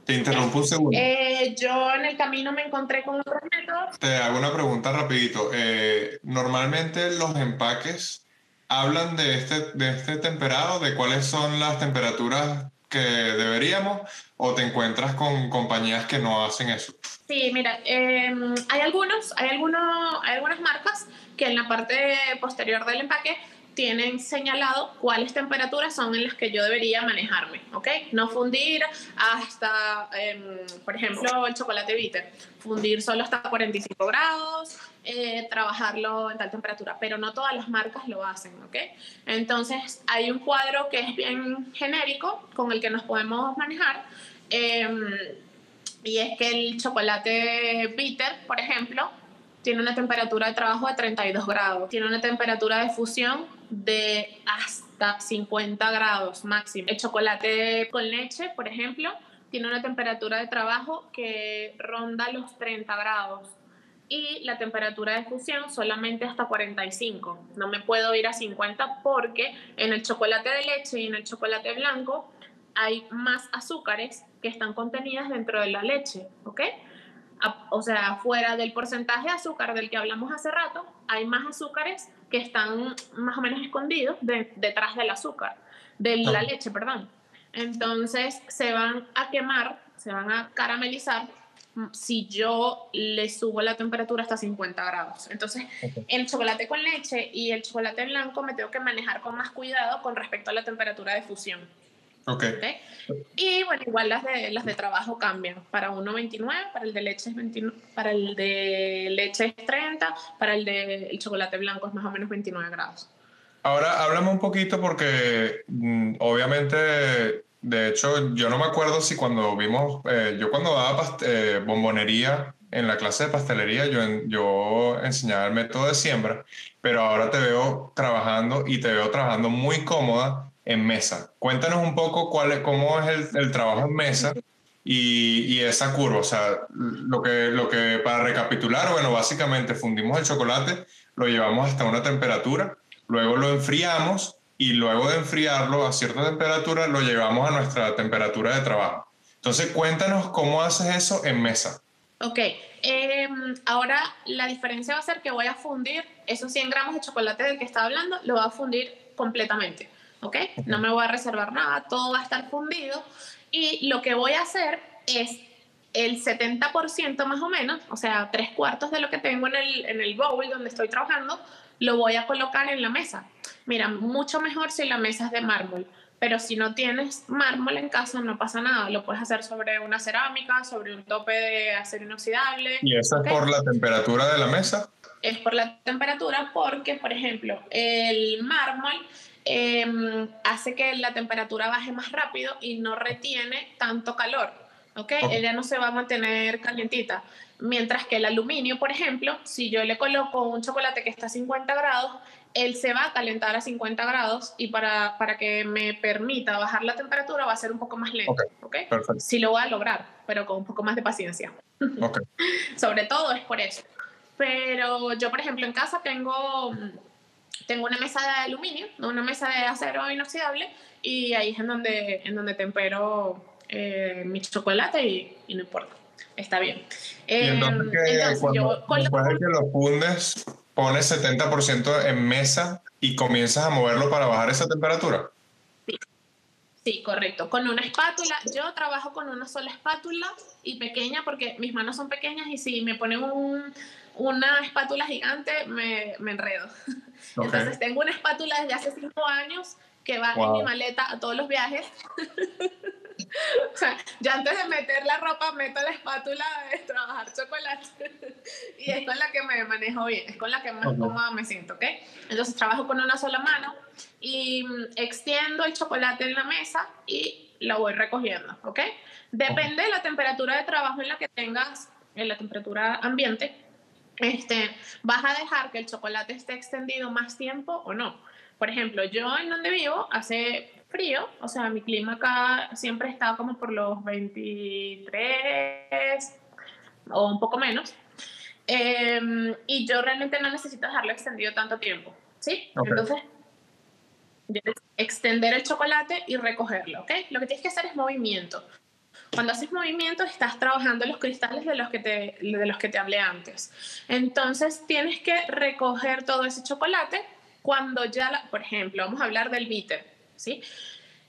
Te interrumpo un segundo. Eh, yo en el camino me encontré con otros métodos. Te hago una pregunta rapidito. Eh, normalmente los empaques hablan de este, de este temperado, de cuáles son las temperaturas que deberíamos, o te encuentras con compañías que no hacen eso. Sí, mira, em, hay algunos, hay algunos, hay algunas marcas que en la parte posterior del empaque tienen señalado cuáles temperaturas son en las que yo debería manejarme, ¿ok? No fundir hasta, em, por ejemplo, el chocolate bitter, fundir solo hasta 45 grados, eh, trabajarlo en tal temperatura, pero no todas las marcas lo hacen, ¿ok? Entonces hay un cuadro que es bien genérico con el que nos podemos manejar. Em, y es que el chocolate bitter, por ejemplo, tiene una temperatura de trabajo de 32 grados, tiene una temperatura de fusión de hasta 50 grados máximo. El chocolate con leche, por ejemplo, tiene una temperatura de trabajo que ronda los 30 grados y la temperatura de fusión solamente hasta 45. No me puedo ir a 50 porque en el chocolate de leche y en el chocolate blanco hay más azúcares que están contenidas dentro de la leche, ¿ok? o sea, fuera del porcentaje de azúcar del que hablamos hace rato, hay más azúcares que están más o menos escondidos detrás del azúcar, de la leche, perdón. Entonces se van a quemar, se van a caramelizar si yo le subo la temperatura hasta 50 grados. Entonces, el chocolate con leche y el chocolate blanco me tengo que manejar con más cuidado con respecto a la temperatura de fusión. Okay. Y bueno, igual las de, las de trabajo cambian. Para uno 29, para el de leche es 29, para el de leche es 30, para el de el chocolate blanco es más o menos 29 grados. Ahora háblame un poquito porque mm, obviamente, de hecho, yo no me acuerdo si cuando vimos, eh, yo cuando daba eh, bombonería en la clase de pastelería, yo, yo enseñaba el método de siembra, pero ahora te veo trabajando y te veo trabajando muy cómoda en mesa. Cuéntanos un poco cuál es, cómo es el, trabajo en mesa y, y, esa curva. O sea, lo que, lo que, para recapitular, bueno, básicamente fundimos el chocolate, lo llevamos hasta una temperatura, luego lo enfriamos y luego de enfriarlo a cierta temperatura lo llevamos a nuestra temperatura de trabajo. Entonces, cuéntanos cómo haces eso en mesa. Ok, em, ahora la diferencia va a ser que voy a fundir esos 100 gramos de chocolate del que estaba hablando, lo voy a fundir completamente. ¿Ok? No me voy a reservar nada, todo va a estar fundido y lo que voy a hacer es el 70% más o menos, o sea, tres cuartos de lo que tengo en el, en el bowl donde estoy trabajando, lo voy a colocar en la mesa. Mira, mucho mejor si la mesa es de mármol, Pero si no tienes mármol en casa, no pasa nada. Lo puedes hacer sobre una cerámica, sobre un tope de acero inoxidable. ¿Y eso es por la temperatura de la mesa? Es por la temperatura porque, por ejemplo, el mármol em, hace que la temperatura baje más rápido y no retiene tanto calor. ¿ok? Ella no se va a mantener calientita. Mientras que el aluminio, por ejemplo, si yo le coloco un chocolate que está a 50 grados, él se va a calentar a 50 grados y para, para que me permita bajar la temperatura va a ser un poco más lento. ¿ok? Sí lo voy a lograr, pero con un poco más de paciencia. Okay. Sobre todo es por eso. Pero yo, por ejemplo, en casa tengo, tengo una mesa de aluminio, una mesa de acero inoxidable y ahí es en donde, en donde tempero eh, mi chocolate y, no importa, está bien. entonces, em, cuando, después de que lo fundes, pones 70% en mesa y comienzas a moverlo para bajar esa temperatura. Sí. sí, correcto. Con una espátula, yo trabajo con una sola espátula y pequeña porque mis manos son pequeñas y si me ponen un, una espátula gigante me, me enredo. Entonces tengo una espátula desde hace cinco años que va en mi maleta a todos los viajes. o sea, ya antes de meter la ropa, meto la espátula de trabajar chocolate. y es con la que me manejo bien, es con la que más cómoda me siento, ¿ok? Entonces trabajo con una sola mano y mm, extiendo el chocolate en la mesa y lo voy recogiendo, ¿ok? Depende de la temperatura de trabajo en la que tengas, en la temperatura ambiente, este, vas a dejar que el chocolate esté extendido más tiempo o no. Por ejemplo, yo en donde vivo hace frío, o sea, mi clima acá siempre está como por los 23 o un poco menos. Em, y yo realmente no necesito dejarlo extendido tanto tiempo, ¿sí? Entonces, extender el chocolate y recogerlo, ¿ok? Lo que tienes que hacer es movimiento. Cuando haces movimiento estás trabajando los cristales de los que te, de los que te hablé antes. Entonces tienes que recoger todo ese chocolate cuando ya, por ejemplo, vamos a hablar del bitter, ¿sí?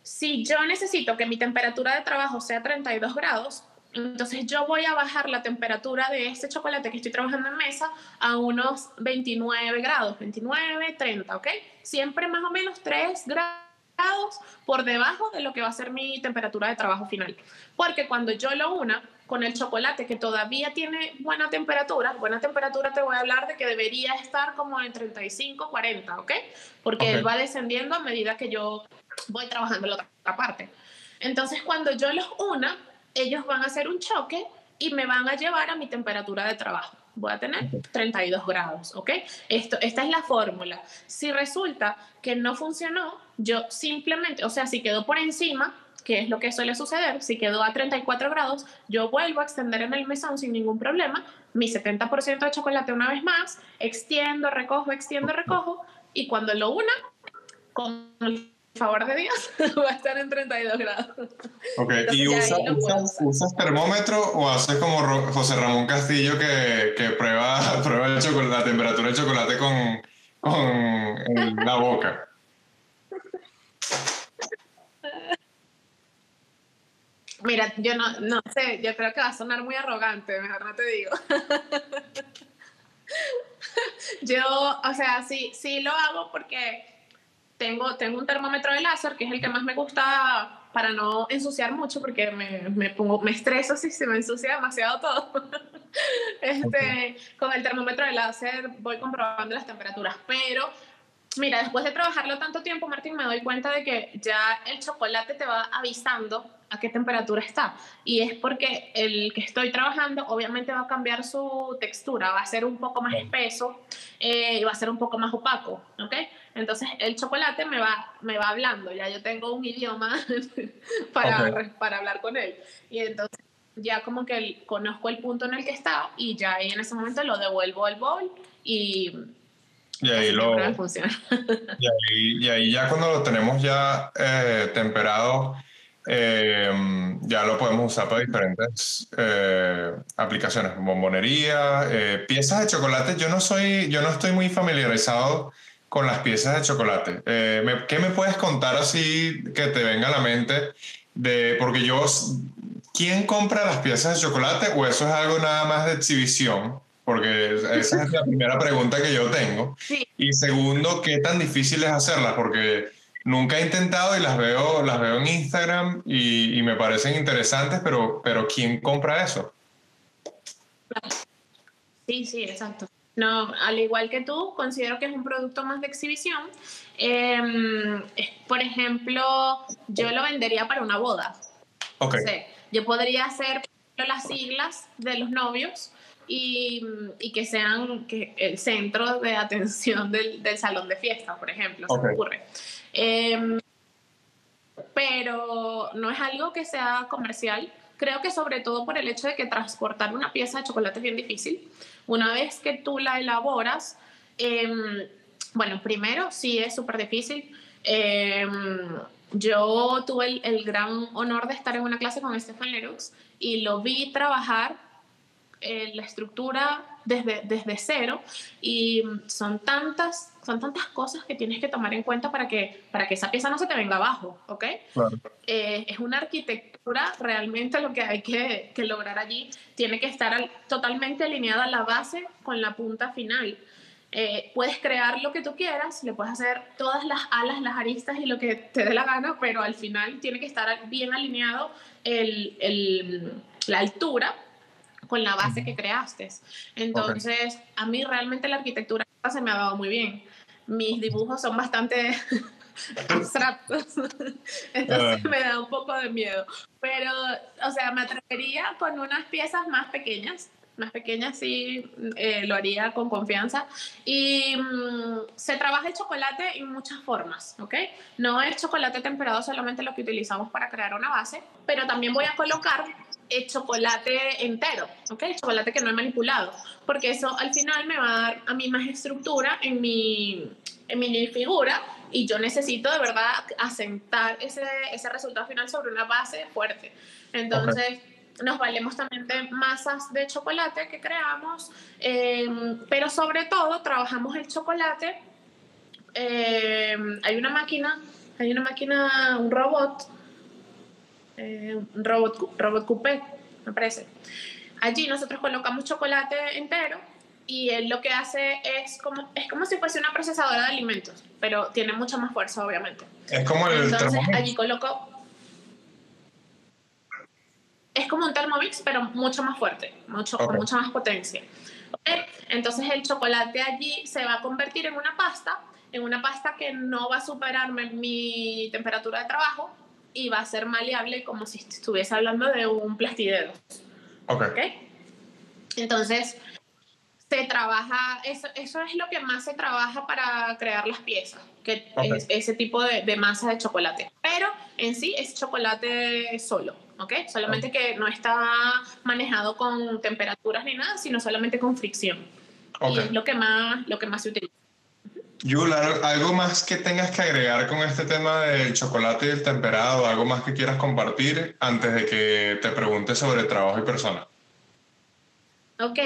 Si yo necesito que mi temperatura de trabajo sea 32 grados, entonces yo voy a bajar la temperatura de este chocolate que estoy trabajando en mesa a unos 29 grados, 29, 30, ¿ok? Siempre más o menos 3 grados por debajo de lo que va a ser mi temperatura de trabajo final. Porque cuando yo lo una con el chocolate que todavía tiene buena temperatura, buena temperatura te voy a hablar de que debería estar como en 35, 40, ¿ok? Porque él va descendiendo a medida que yo voy trabajando la otra parte. Entonces cuando yo los una, ellos van a hacer un choque y me van a llevar a mi temperatura de trabajo voy a tener 32 grados, ¿ok? Esto, esta es la fórmula. Si resulta que no funcionó, yo simplemente, o sea, si quedó por encima, que es lo que suele suceder, si quedó a 34 grados, yo vuelvo a extender en el mesón sin ningún problema mi 70% de chocolate una vez más, extiendo, recojo, extiendo, recojo, y cuando lo una, con favor de Dios, va a estar en 32 grados. Ok, ¿y usas, termómetro o haces como José Ramón Castillo que, que prueba, prueba el chocolate, la temperatura del chocolate con, con la boca? Mira, yo no, no sé, yo creo que va a sonar muy arrogante, mejor no te digo. yo, o sea, sí, sí lo hago porque tengo, tengo un termómetro de láser, que es el que más me gusta para no ensuciar mucho, porque me, me pongo, me estreso si se me ensucia demasiado todo. este, Con el termómetro de láser voy comprobando las temperaturas, pero mira, después de trabajarlo tanto tiempo, Martín, me doy cuenta de que ya el chocolate te va avisando a qué temperatura está. Y es porque el que estoy trabajando obviamente va a cambiar su textura, va a ser un poco más espeso eh, y va a ser un poco más opaco, ¿ok? Entonces el chocolate me va, me va hablando, ya yo tengo un idioma para, para hablar con él. Y entonces ya como que conozco el punto en el que está y ya ahí en ese momento lo devuelvo al bowl y... Y ahí, lo, y, ahí, y ahí ya cuando lo tenemos ya eh, temperado, eh, ya lo podemos usar para diferentes eh, aplicaciones, bombonería, eh, piezas de chocolate. Yo no soy, yo no estoy muy familiarizado con las piezas de chocolate. ¿Qué me puedes contar así que te venga a la mente? De, porque yo, ¿quién compra las piezas de chocolate o eso es algo nada más de exhibición? Porque esa es la primera pregunta que yo tengo. Y segundo, ¿qué tan difícil es hacerlas? Porque Nunca he intentado y las veo, las veo en Instagram y, y me parecen interesantes, pero, pero ¿quién compra eso? Sí, sí, exacto. No, al igual que tú, considero que es un producto más de exhibición. Em, por ejemplo, yo lo vendería para una boda. Okay. yo podría hacer las siglas de los novios y, y, que sean que el centro de atención del, del salón de fiesta, por ejemplo, se me ocurre. Em, pero no es algo que sea comercial. Creo que sobre todo por el hecho de que transportar una pieza de chocolate es bien difícil. Una vez que tú la elaboras, em, bueno, primero sí es súper difícil. Em, yo tuve el, el, gran honor de estar en una clase con Stefan Leroux y lo vi trabajar eh, la estructura desde, desde cero y son tantas, son tantas cosas que tienes que tomar en cuenta para que, para que esa pieza no se te venga abajo, ¿ok? Eh, es una arquitectura, realmente lo que hay que, que lograr allí tiene que estar totalmente alineada la base con la punta final. Eh, puedes crear lo que tú quieras, le puedes hacer todas las alas, las aristas y lo que te dé la gana, pero al final tiene que estar bien alineado el, el, la altura con la base que creaste. Entonces, a mí realmente la arquitectura se me ha dado muy bien. Mis dibujos son bastante abstractos, entonces ah. me da un poco de miedo. Pero, o sea, me atrevería con unas piezas más pequeñas, más pequeñas sí eh, lo haría con confianza. Y mm, se trabaja el chocolate en muchas formas, ¿ok? No es chocolate temperado solamente lo que utilizamos para crear una base, pero también voy a colocar el chocolate entero, ¿ok? chocolate que no he manipulado, porque eso al final me va a dar a mí más estructura en mi, en mi figura y yo necesito de verdad asentar ese, ese resultado final sobre una base fuerte. Entonces nos valemos también de masas de chocolate que creamos, em, pero sobre todo trabajamos el chocolate. Em, hay una máquina, hay una máquina, un robot, eh, robot, robot coupé, me parece. Allí nosotros colocamos chocolate entero y él lo que hace es como, es como si fuese una procesadora de alimentos, pero tiene mucha más fuerza, obviamente. Es como el Entonces, allí coloco es como un Thermomix, pero mucho más fuerte, mucho, con mucha más potencia. Entonces el chocolate allí se va a convertir en una pasta, en una pasta que no va a superar mi temperatura de trabajo y va a ser maleable como si estuviese hablando de un plastidedo. Ok. Entonces, se trabaja, eso, eso es lo que más se trabaja para crear las piezas, que es ese tipo de, de masa de chocolate. Pero en sí es chocolate solo. ¿ok? Solamente que no está manejado con temperaturas ni nada, sino solamente con fricción. Y es lo que más, lo que más se utiliza. Yula, ¿algo más que tengas que agregar con este tema del chocolate y el temperado? ¿Algo más que quieras compartir antes de que te pregunte sobre trabajo y persona? Ok,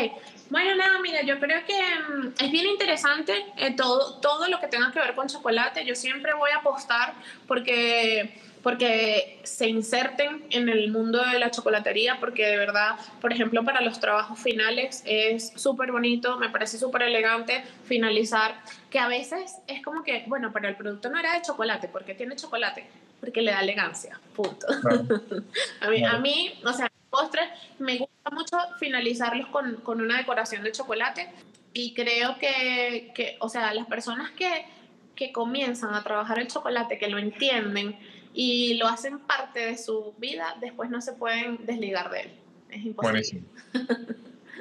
bueno, nada, mira, yo creo que mm, es bien interesante eh, todo, todo lo que tenga que ver con chocolate. Yo siempre voy a apostar porque porque se inserten en el mundo de la chocolatería, porque de verdad, por ejemplo, para los trabajos finales es súper bonito, me parece súper elegante finalizar, que a veces es como que, bueno, pero el producto no era de chocolate, porque tiene chocolate? Porque le da elegancia, punto. a, mí, a mí, o sea, postres, me gusta mucho finalizarlos con, con una decoración de chocolate y creo que, que o sea, las personas que, que comienzan a trabajar el chocolate, que lo entienden, y lo hacen parte de su vida, después no se pueden desligar de él. Es imposible.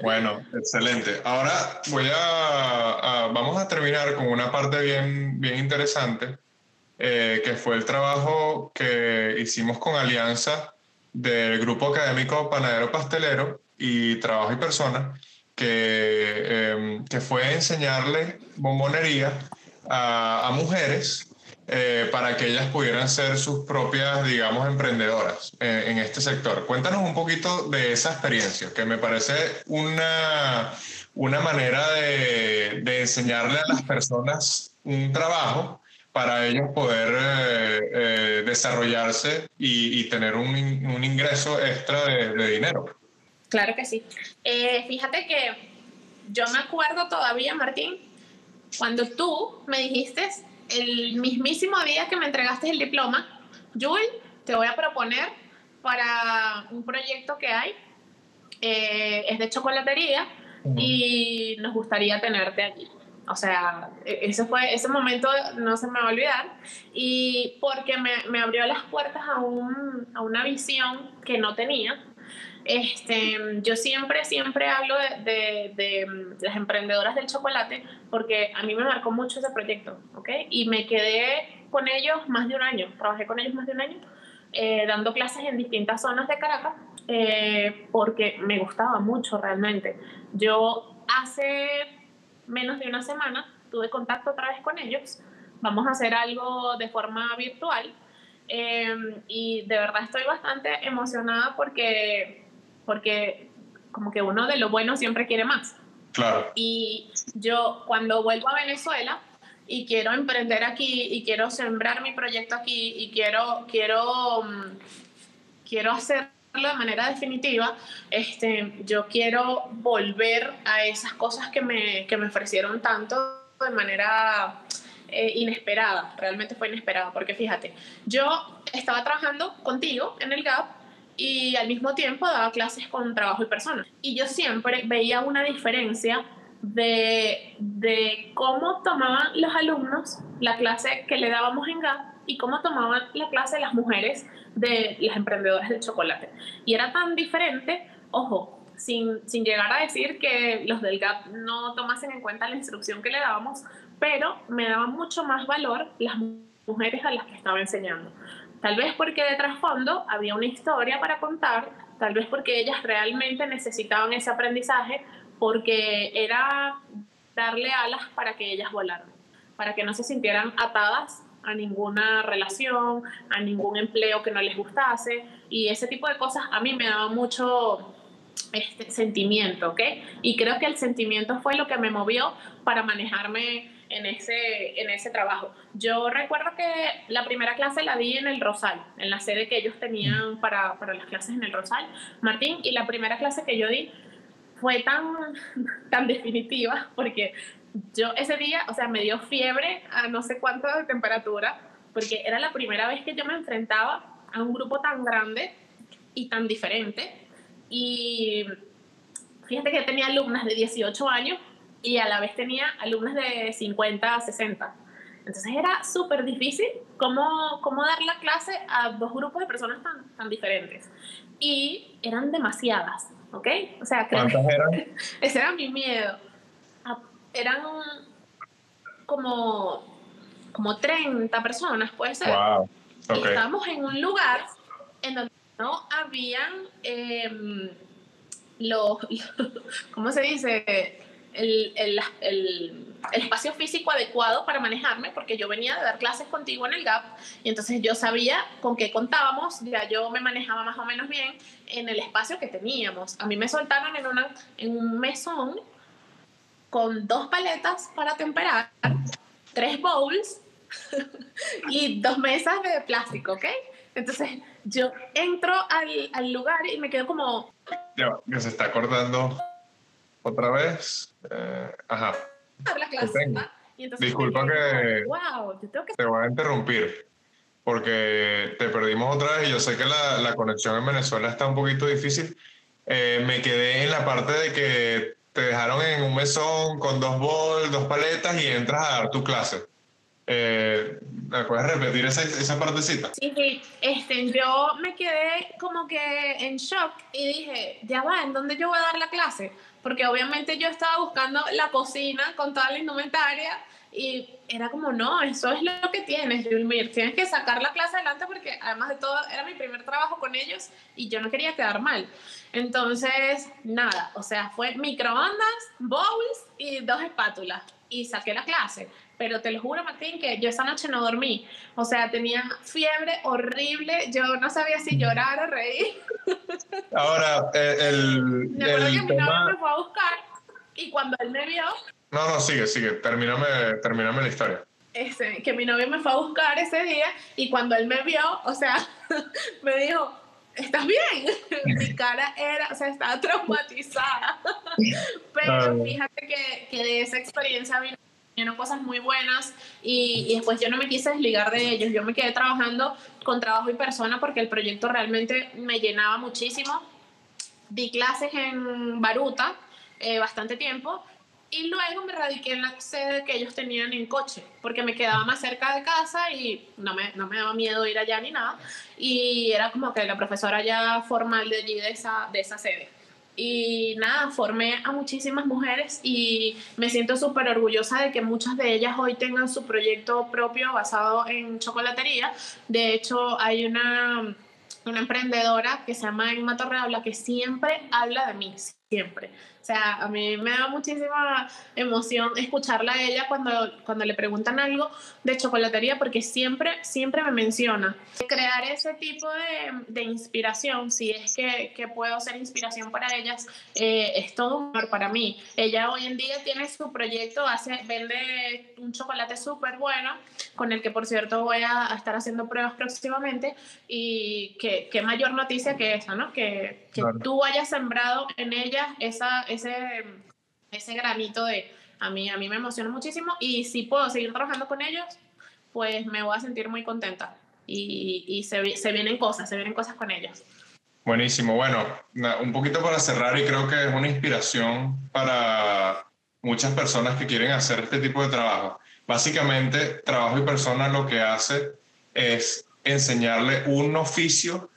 Bueno, excelente. Ahora voy a, vamos a terminar con una parte bien, bien interesante, eh, que fue el trabajo que hicimos con Alianza del Grupo Académico Panadero Pastelero y Trabajo y Personas, que, em, que fue enseñarle bombonería a mujeres eh, para que ellas pudieran ser sus propias, digamos, emprendedoras eh, en este sector. Cuéntanos un poquito de esa experiencia, que me parece una, una manera de, de enseñarle a las personas un trabajo para ellos poder eh, desarrollarse y, tener un, un, ingreso extra de, de, dinero. Claro que sí. fíjate que yo me acuerdo todavía, Martín, cuando tú me dijiste el mismísimo día que me entregaste el diploma, Jul, te voy a proponer para un proyecto que hay, eh, es de chocolatería y nos gustaría tenerte allí. O sea, e-, ese, fue, ese momento no se me va a olvidar. Y porque me, me abrió las puertas a, un, a, una visión que no tenía. Este, yo siempre, siempre hablo de, de, de, las emprendedoras del chocolate porque a mí me marcó mucho ese proyecto, ¿ok? Y me quedé con ellos más de un año, trabajé con ellos más de un año, eh, dando clases en distintas zonas de Caracas eh, porque me gustaba mucho realmente. Yo hace menos de una semana tuve contacto otra vez con ellos. Vamos a hacer algo de forma virtual. Eh, y de verdad estoy bastante emocionada porque, porque como que uno de lo bueno siempre quiere más. Claro. Y yo cuando vuelvo a Venezuela y quiero emprender aquí y quiero sembrar mi proyecto aquí y quiero, quiero, mm, quiero hacer de manera definitiva, este, yo quiero volver a esas cosas que me, que me ofrecieron tanto de manera eh, inesperada, realmente fue inesperada, porque fíjate, yo estaba trabajando contigo en el GAP y al mismo tiempo daba clases con trabajo y personas. Y yo siempre veía una diferencia de, de cómo tomaban los alumnos la clase que le dábamos en GAP y cómo tomaban la clase las mujeres de las emprendedoras del chocolate. Y era tan diferente, ojo, sin, sin, llegar a decir que los del GAP no tomasen en cuenta la instrucción que le dábamos, pero me daban mucho más valor las mujeres a las que estaba enseñando. Tal vez porque de trasfondo había una historia para contar, tal vez porque ellas realmente necesitaban ese aprendizaje, porque era darle alas para que ellas volaran, para que no se sintieran atadas a ninguna relación, a ningún empleo que no les gustase y ese tipo de cosas a mí me daba mucho este sentimiento, ¿ok? Y creo que el sentimiento fue lo que me movió para manejarme en ese, en ese trabajo. Yo recuerdo que la primera clase la di en el Rosal, en la sede que ellos tenían para, para las clases en el Rosal, Martín, y la primera clase que yo di fue tan, tan definitiva porque yo ese día, o sea, me dio fiebre a no sé cuánto de temperatura, porque era la primera vez que yo me enfrentaba a un grupo tan grande y tan diferente. Y fíjate que tenía alumnas de 18 años y a la vez tenía alumnas de 50 a 60. Entonces era súper difícil cómo, cómo dar la clase a dos grupos de personas tan, tan diferentes. Y eran demasiadas, ¿ok? O sea, ¿Cuántas eran? Ese era mi miedo eran como, como 30 personas, puede ser. Wow. Y estábamos en un lugar en donde no habían em, los, ¿cómo se dice? El, el, el, espacio físico adecuado para manejarme, porque yo venía de dar clases contigo en el GAP, y entonces yo sabía con qué contábamos, ya yo me manejaba más o menos bien en el espacio que teníamos. A mí me soltaron en, una, en un mesón con dos paletas para temperar, tres bowls y dos mesas de plástico, ¿ok? Entonces yo entro al, al lugar y me quedo como... Ya, se está acordando otra vez. Eh, ajá. La clase, y Disculpa que, wow, tengo que te voy a interrumpir porque te perdimos otra vez y yo sé que la, la conexión en Venezuela está un poquito difícil. Eh, me quedé en la parte de que te dejaron en un mesón con dos bols, dos paletas y entras a dar tu clase. Eh, ¿Me puedes repetir esa, esa partecita? Sí, sí. Este, yo me quedé como que en shock y dije, ya va, ¿en dónde yo voy a dar la clase? Porque obviamente yo estaba buscando la cocina con toda la indumentaria y era como, no, eso es lo que tienes, Julmir, tienes que sacar la clase adelante porque además de todo era mi primer trabajo con ellos y yo no quería quedar mal. Entonces, nada, o sea, fue microondas, bowls y dos espátulas y saqué la clase. Pero te lo juro, Martín, que yo esa noche no dormí. O sea, tenía fiebre horrible, yo no sabía si llorar o reír. Ahora, eh, el... Me acuerdo que mi novio me fue a buscar y cuando él me vio, no, no, sigue, sigue. Termíname, termíname la historia. Ese, que mi novio me fue a buscar ese día y cuando él me vio, o sea, me dijo, ¿estás bien? mi cara era, o sea, estaba traumatizada. Pero fíjate que, que, de esa experiencia vino cosas muy buenas y, y, después yo no me quise desligar de ellos. Yo me quedé trabajando con trabajo y persona porque el proyecto realmente me llenaba muchísimo. Di clases en Baruta eh, bastante tiempo y luego me radiqué en la sede que ellos tenían en coche, porque me quedaba más cerca de casa y no me, no me daba miedo ir allá ni nada. Y era como que la profesora ya formal de allí, de esa, de esa sede. Y nada, formé a muchísimas mujeres y me siento súper orgullosa de que muchas de ellas hoy tengan su proyecto propio basado en chocolatería. De hecho, hay una, una emprendedora que se llama Emma Torreabla que siempre habla de mí, siempre. O sea, a mí me da muchísima emoción escucharla a ella cuando, cuando le preguntan algo de chocolatería, porque siempre, siempre me menciona. Crear ese tipo de, de inspiración, si es que, que, puedo ser inspiración para ellas, eh, es todo un honor para mí. Ella hoy en día tiene su proyecto, hace, vende un chocolate súper bueno, con el que por cierto voy a, a, estar haciendo pruebas próximamente, y qué que mayor noticia que esa, ¿no? Que, que claro. tú hayas sembrado en ella esa ese, ese granito de a mí, a mí me emociona muchísimo y si puedo seguir trabajando con ellos, pues me voy a sentir muy contenta y, y se, se vienen cosas, se vienen cosas con ellos. Buenísimo, bueno, un poquito para cerrar y creo que es una inspiración para muchas personas que quieren hacer este tipo de trabajo. Básicamente, Trabajo y Persona lo que hace es enseñarle un oficio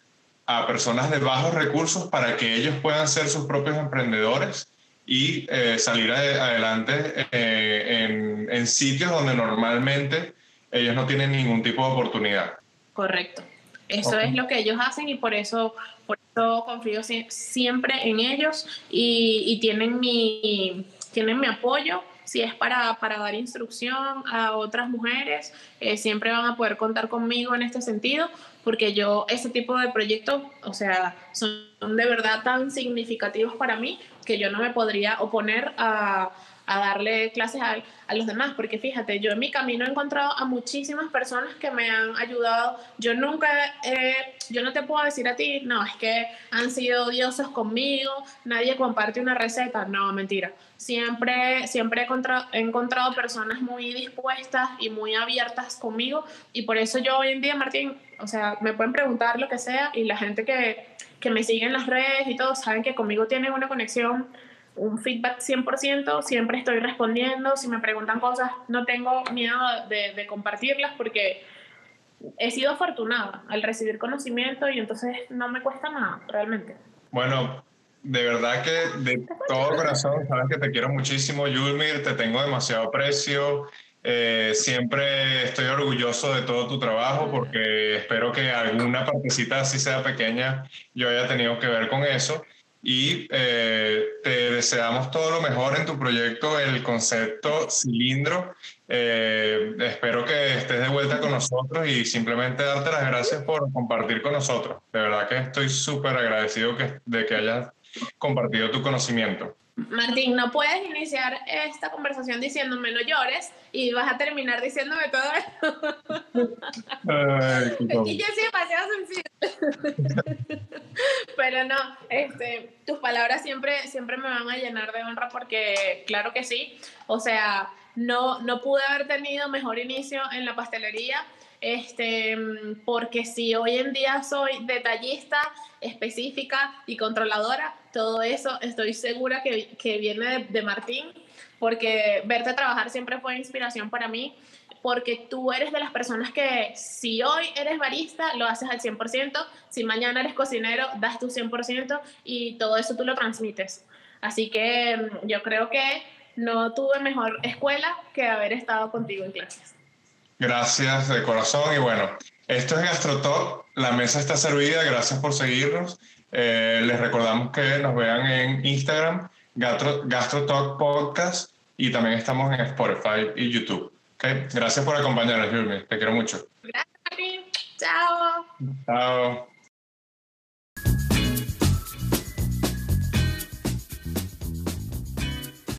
a personas de bajos recursos para que ellos puedan ser sus propios emprendedores y eh, salir adelante eh, en, en, sitios donde normalmente ellos no tienen ningún tipo de oportunidad. Correcto. Eso okay. es lo que ellos hacen y por eso, por eso confío siempre en ellos y, y tienen, mi, tienen mi apoyo si es para, para, dar instrucción a otras mujeres, eh, siempre van a poder contar conmigo en este sentido, porque yo ese tipo de proyectos, o sea, son de verdad tan significativos para mí que yo no me podría oponer a, a darle clases a, a, los demás, porque fíjate, yo en mi camino he encontrado a muchísimas personas que me han ayudado. Yo nunca, eh, yo no te puedo decir a ti, no, es que han sido odiosos conmigo, nadie comparte una receta, no, mentira. Siempre, siempre he encontrado, he encontrado personas muy dispuestas y muy abiertas conmigo y por eso yo hoy en día, Martín, o sea, me pueden preguntar lo que sea y la gente que, que me sigue en las redes y todo, saben que conmigo tienen una conexión un feedback 100%, siempre estoy respondiendo, si me preguntan cosas no tengo miedo de, de, compartirlas porque he sido afortunada al recibir conocimiento y entonces no me cuesta nada, realmente. Bueno, de verdad que de todo corazón, sabes que te quiero muchísimo, Yulmir, te tengo demasiado aprecio. Eh, siempre estoy orgulloso de todo tu trabajo porque espero que alguna partecita así sea pequeña yo haya tenido que ver con eso y eh, te deseamos todo lo mejor en tu proyecto, el concepto cilindro. Eh, espero que estés de vuelta con nosotros y simplemente darte las gracias por compartir con nosotros. De verdad que estoy súper agradecido de que hayas compartido tu conocimiento. Martín, no puedes iniciar esta conversación diciéndome no llores y vas a terminar diciéndome todo esto. Ay, y yo soy demasiado sensible. Pero no, este, tus palabras siempre, siempre me van a llenar de honra porque claro que sí. O sea, no, no pude haber tenido mejor inicio en la pastelería este, porque si hoy en día soy detallista, específica y controladora, todo eso estoy segura que, que viene de, de, Martín, porque verte trabajar siempre fue inspiración para mí, porque tú eres de las personas que si hoy eres barista, lo haces al 100%, si mañana eres cocinero, das tu 100% y todo eso tú lo transmites. Así que mm, yo creo que no tuve mejor escuela que haber estado contigo en clases. Gracias de corazón y bueno, esto es GastroTalk, la mesa está servida, gracias por seguirnos. Eh, les recordamos que nos vean en Instagram, GastroTalk Podcast y también estamos en Spotify y YouTube. ¿okay? Gracias por acompañarnos, Yurmi, te quiero mucho. Gracias, Chao. Chao.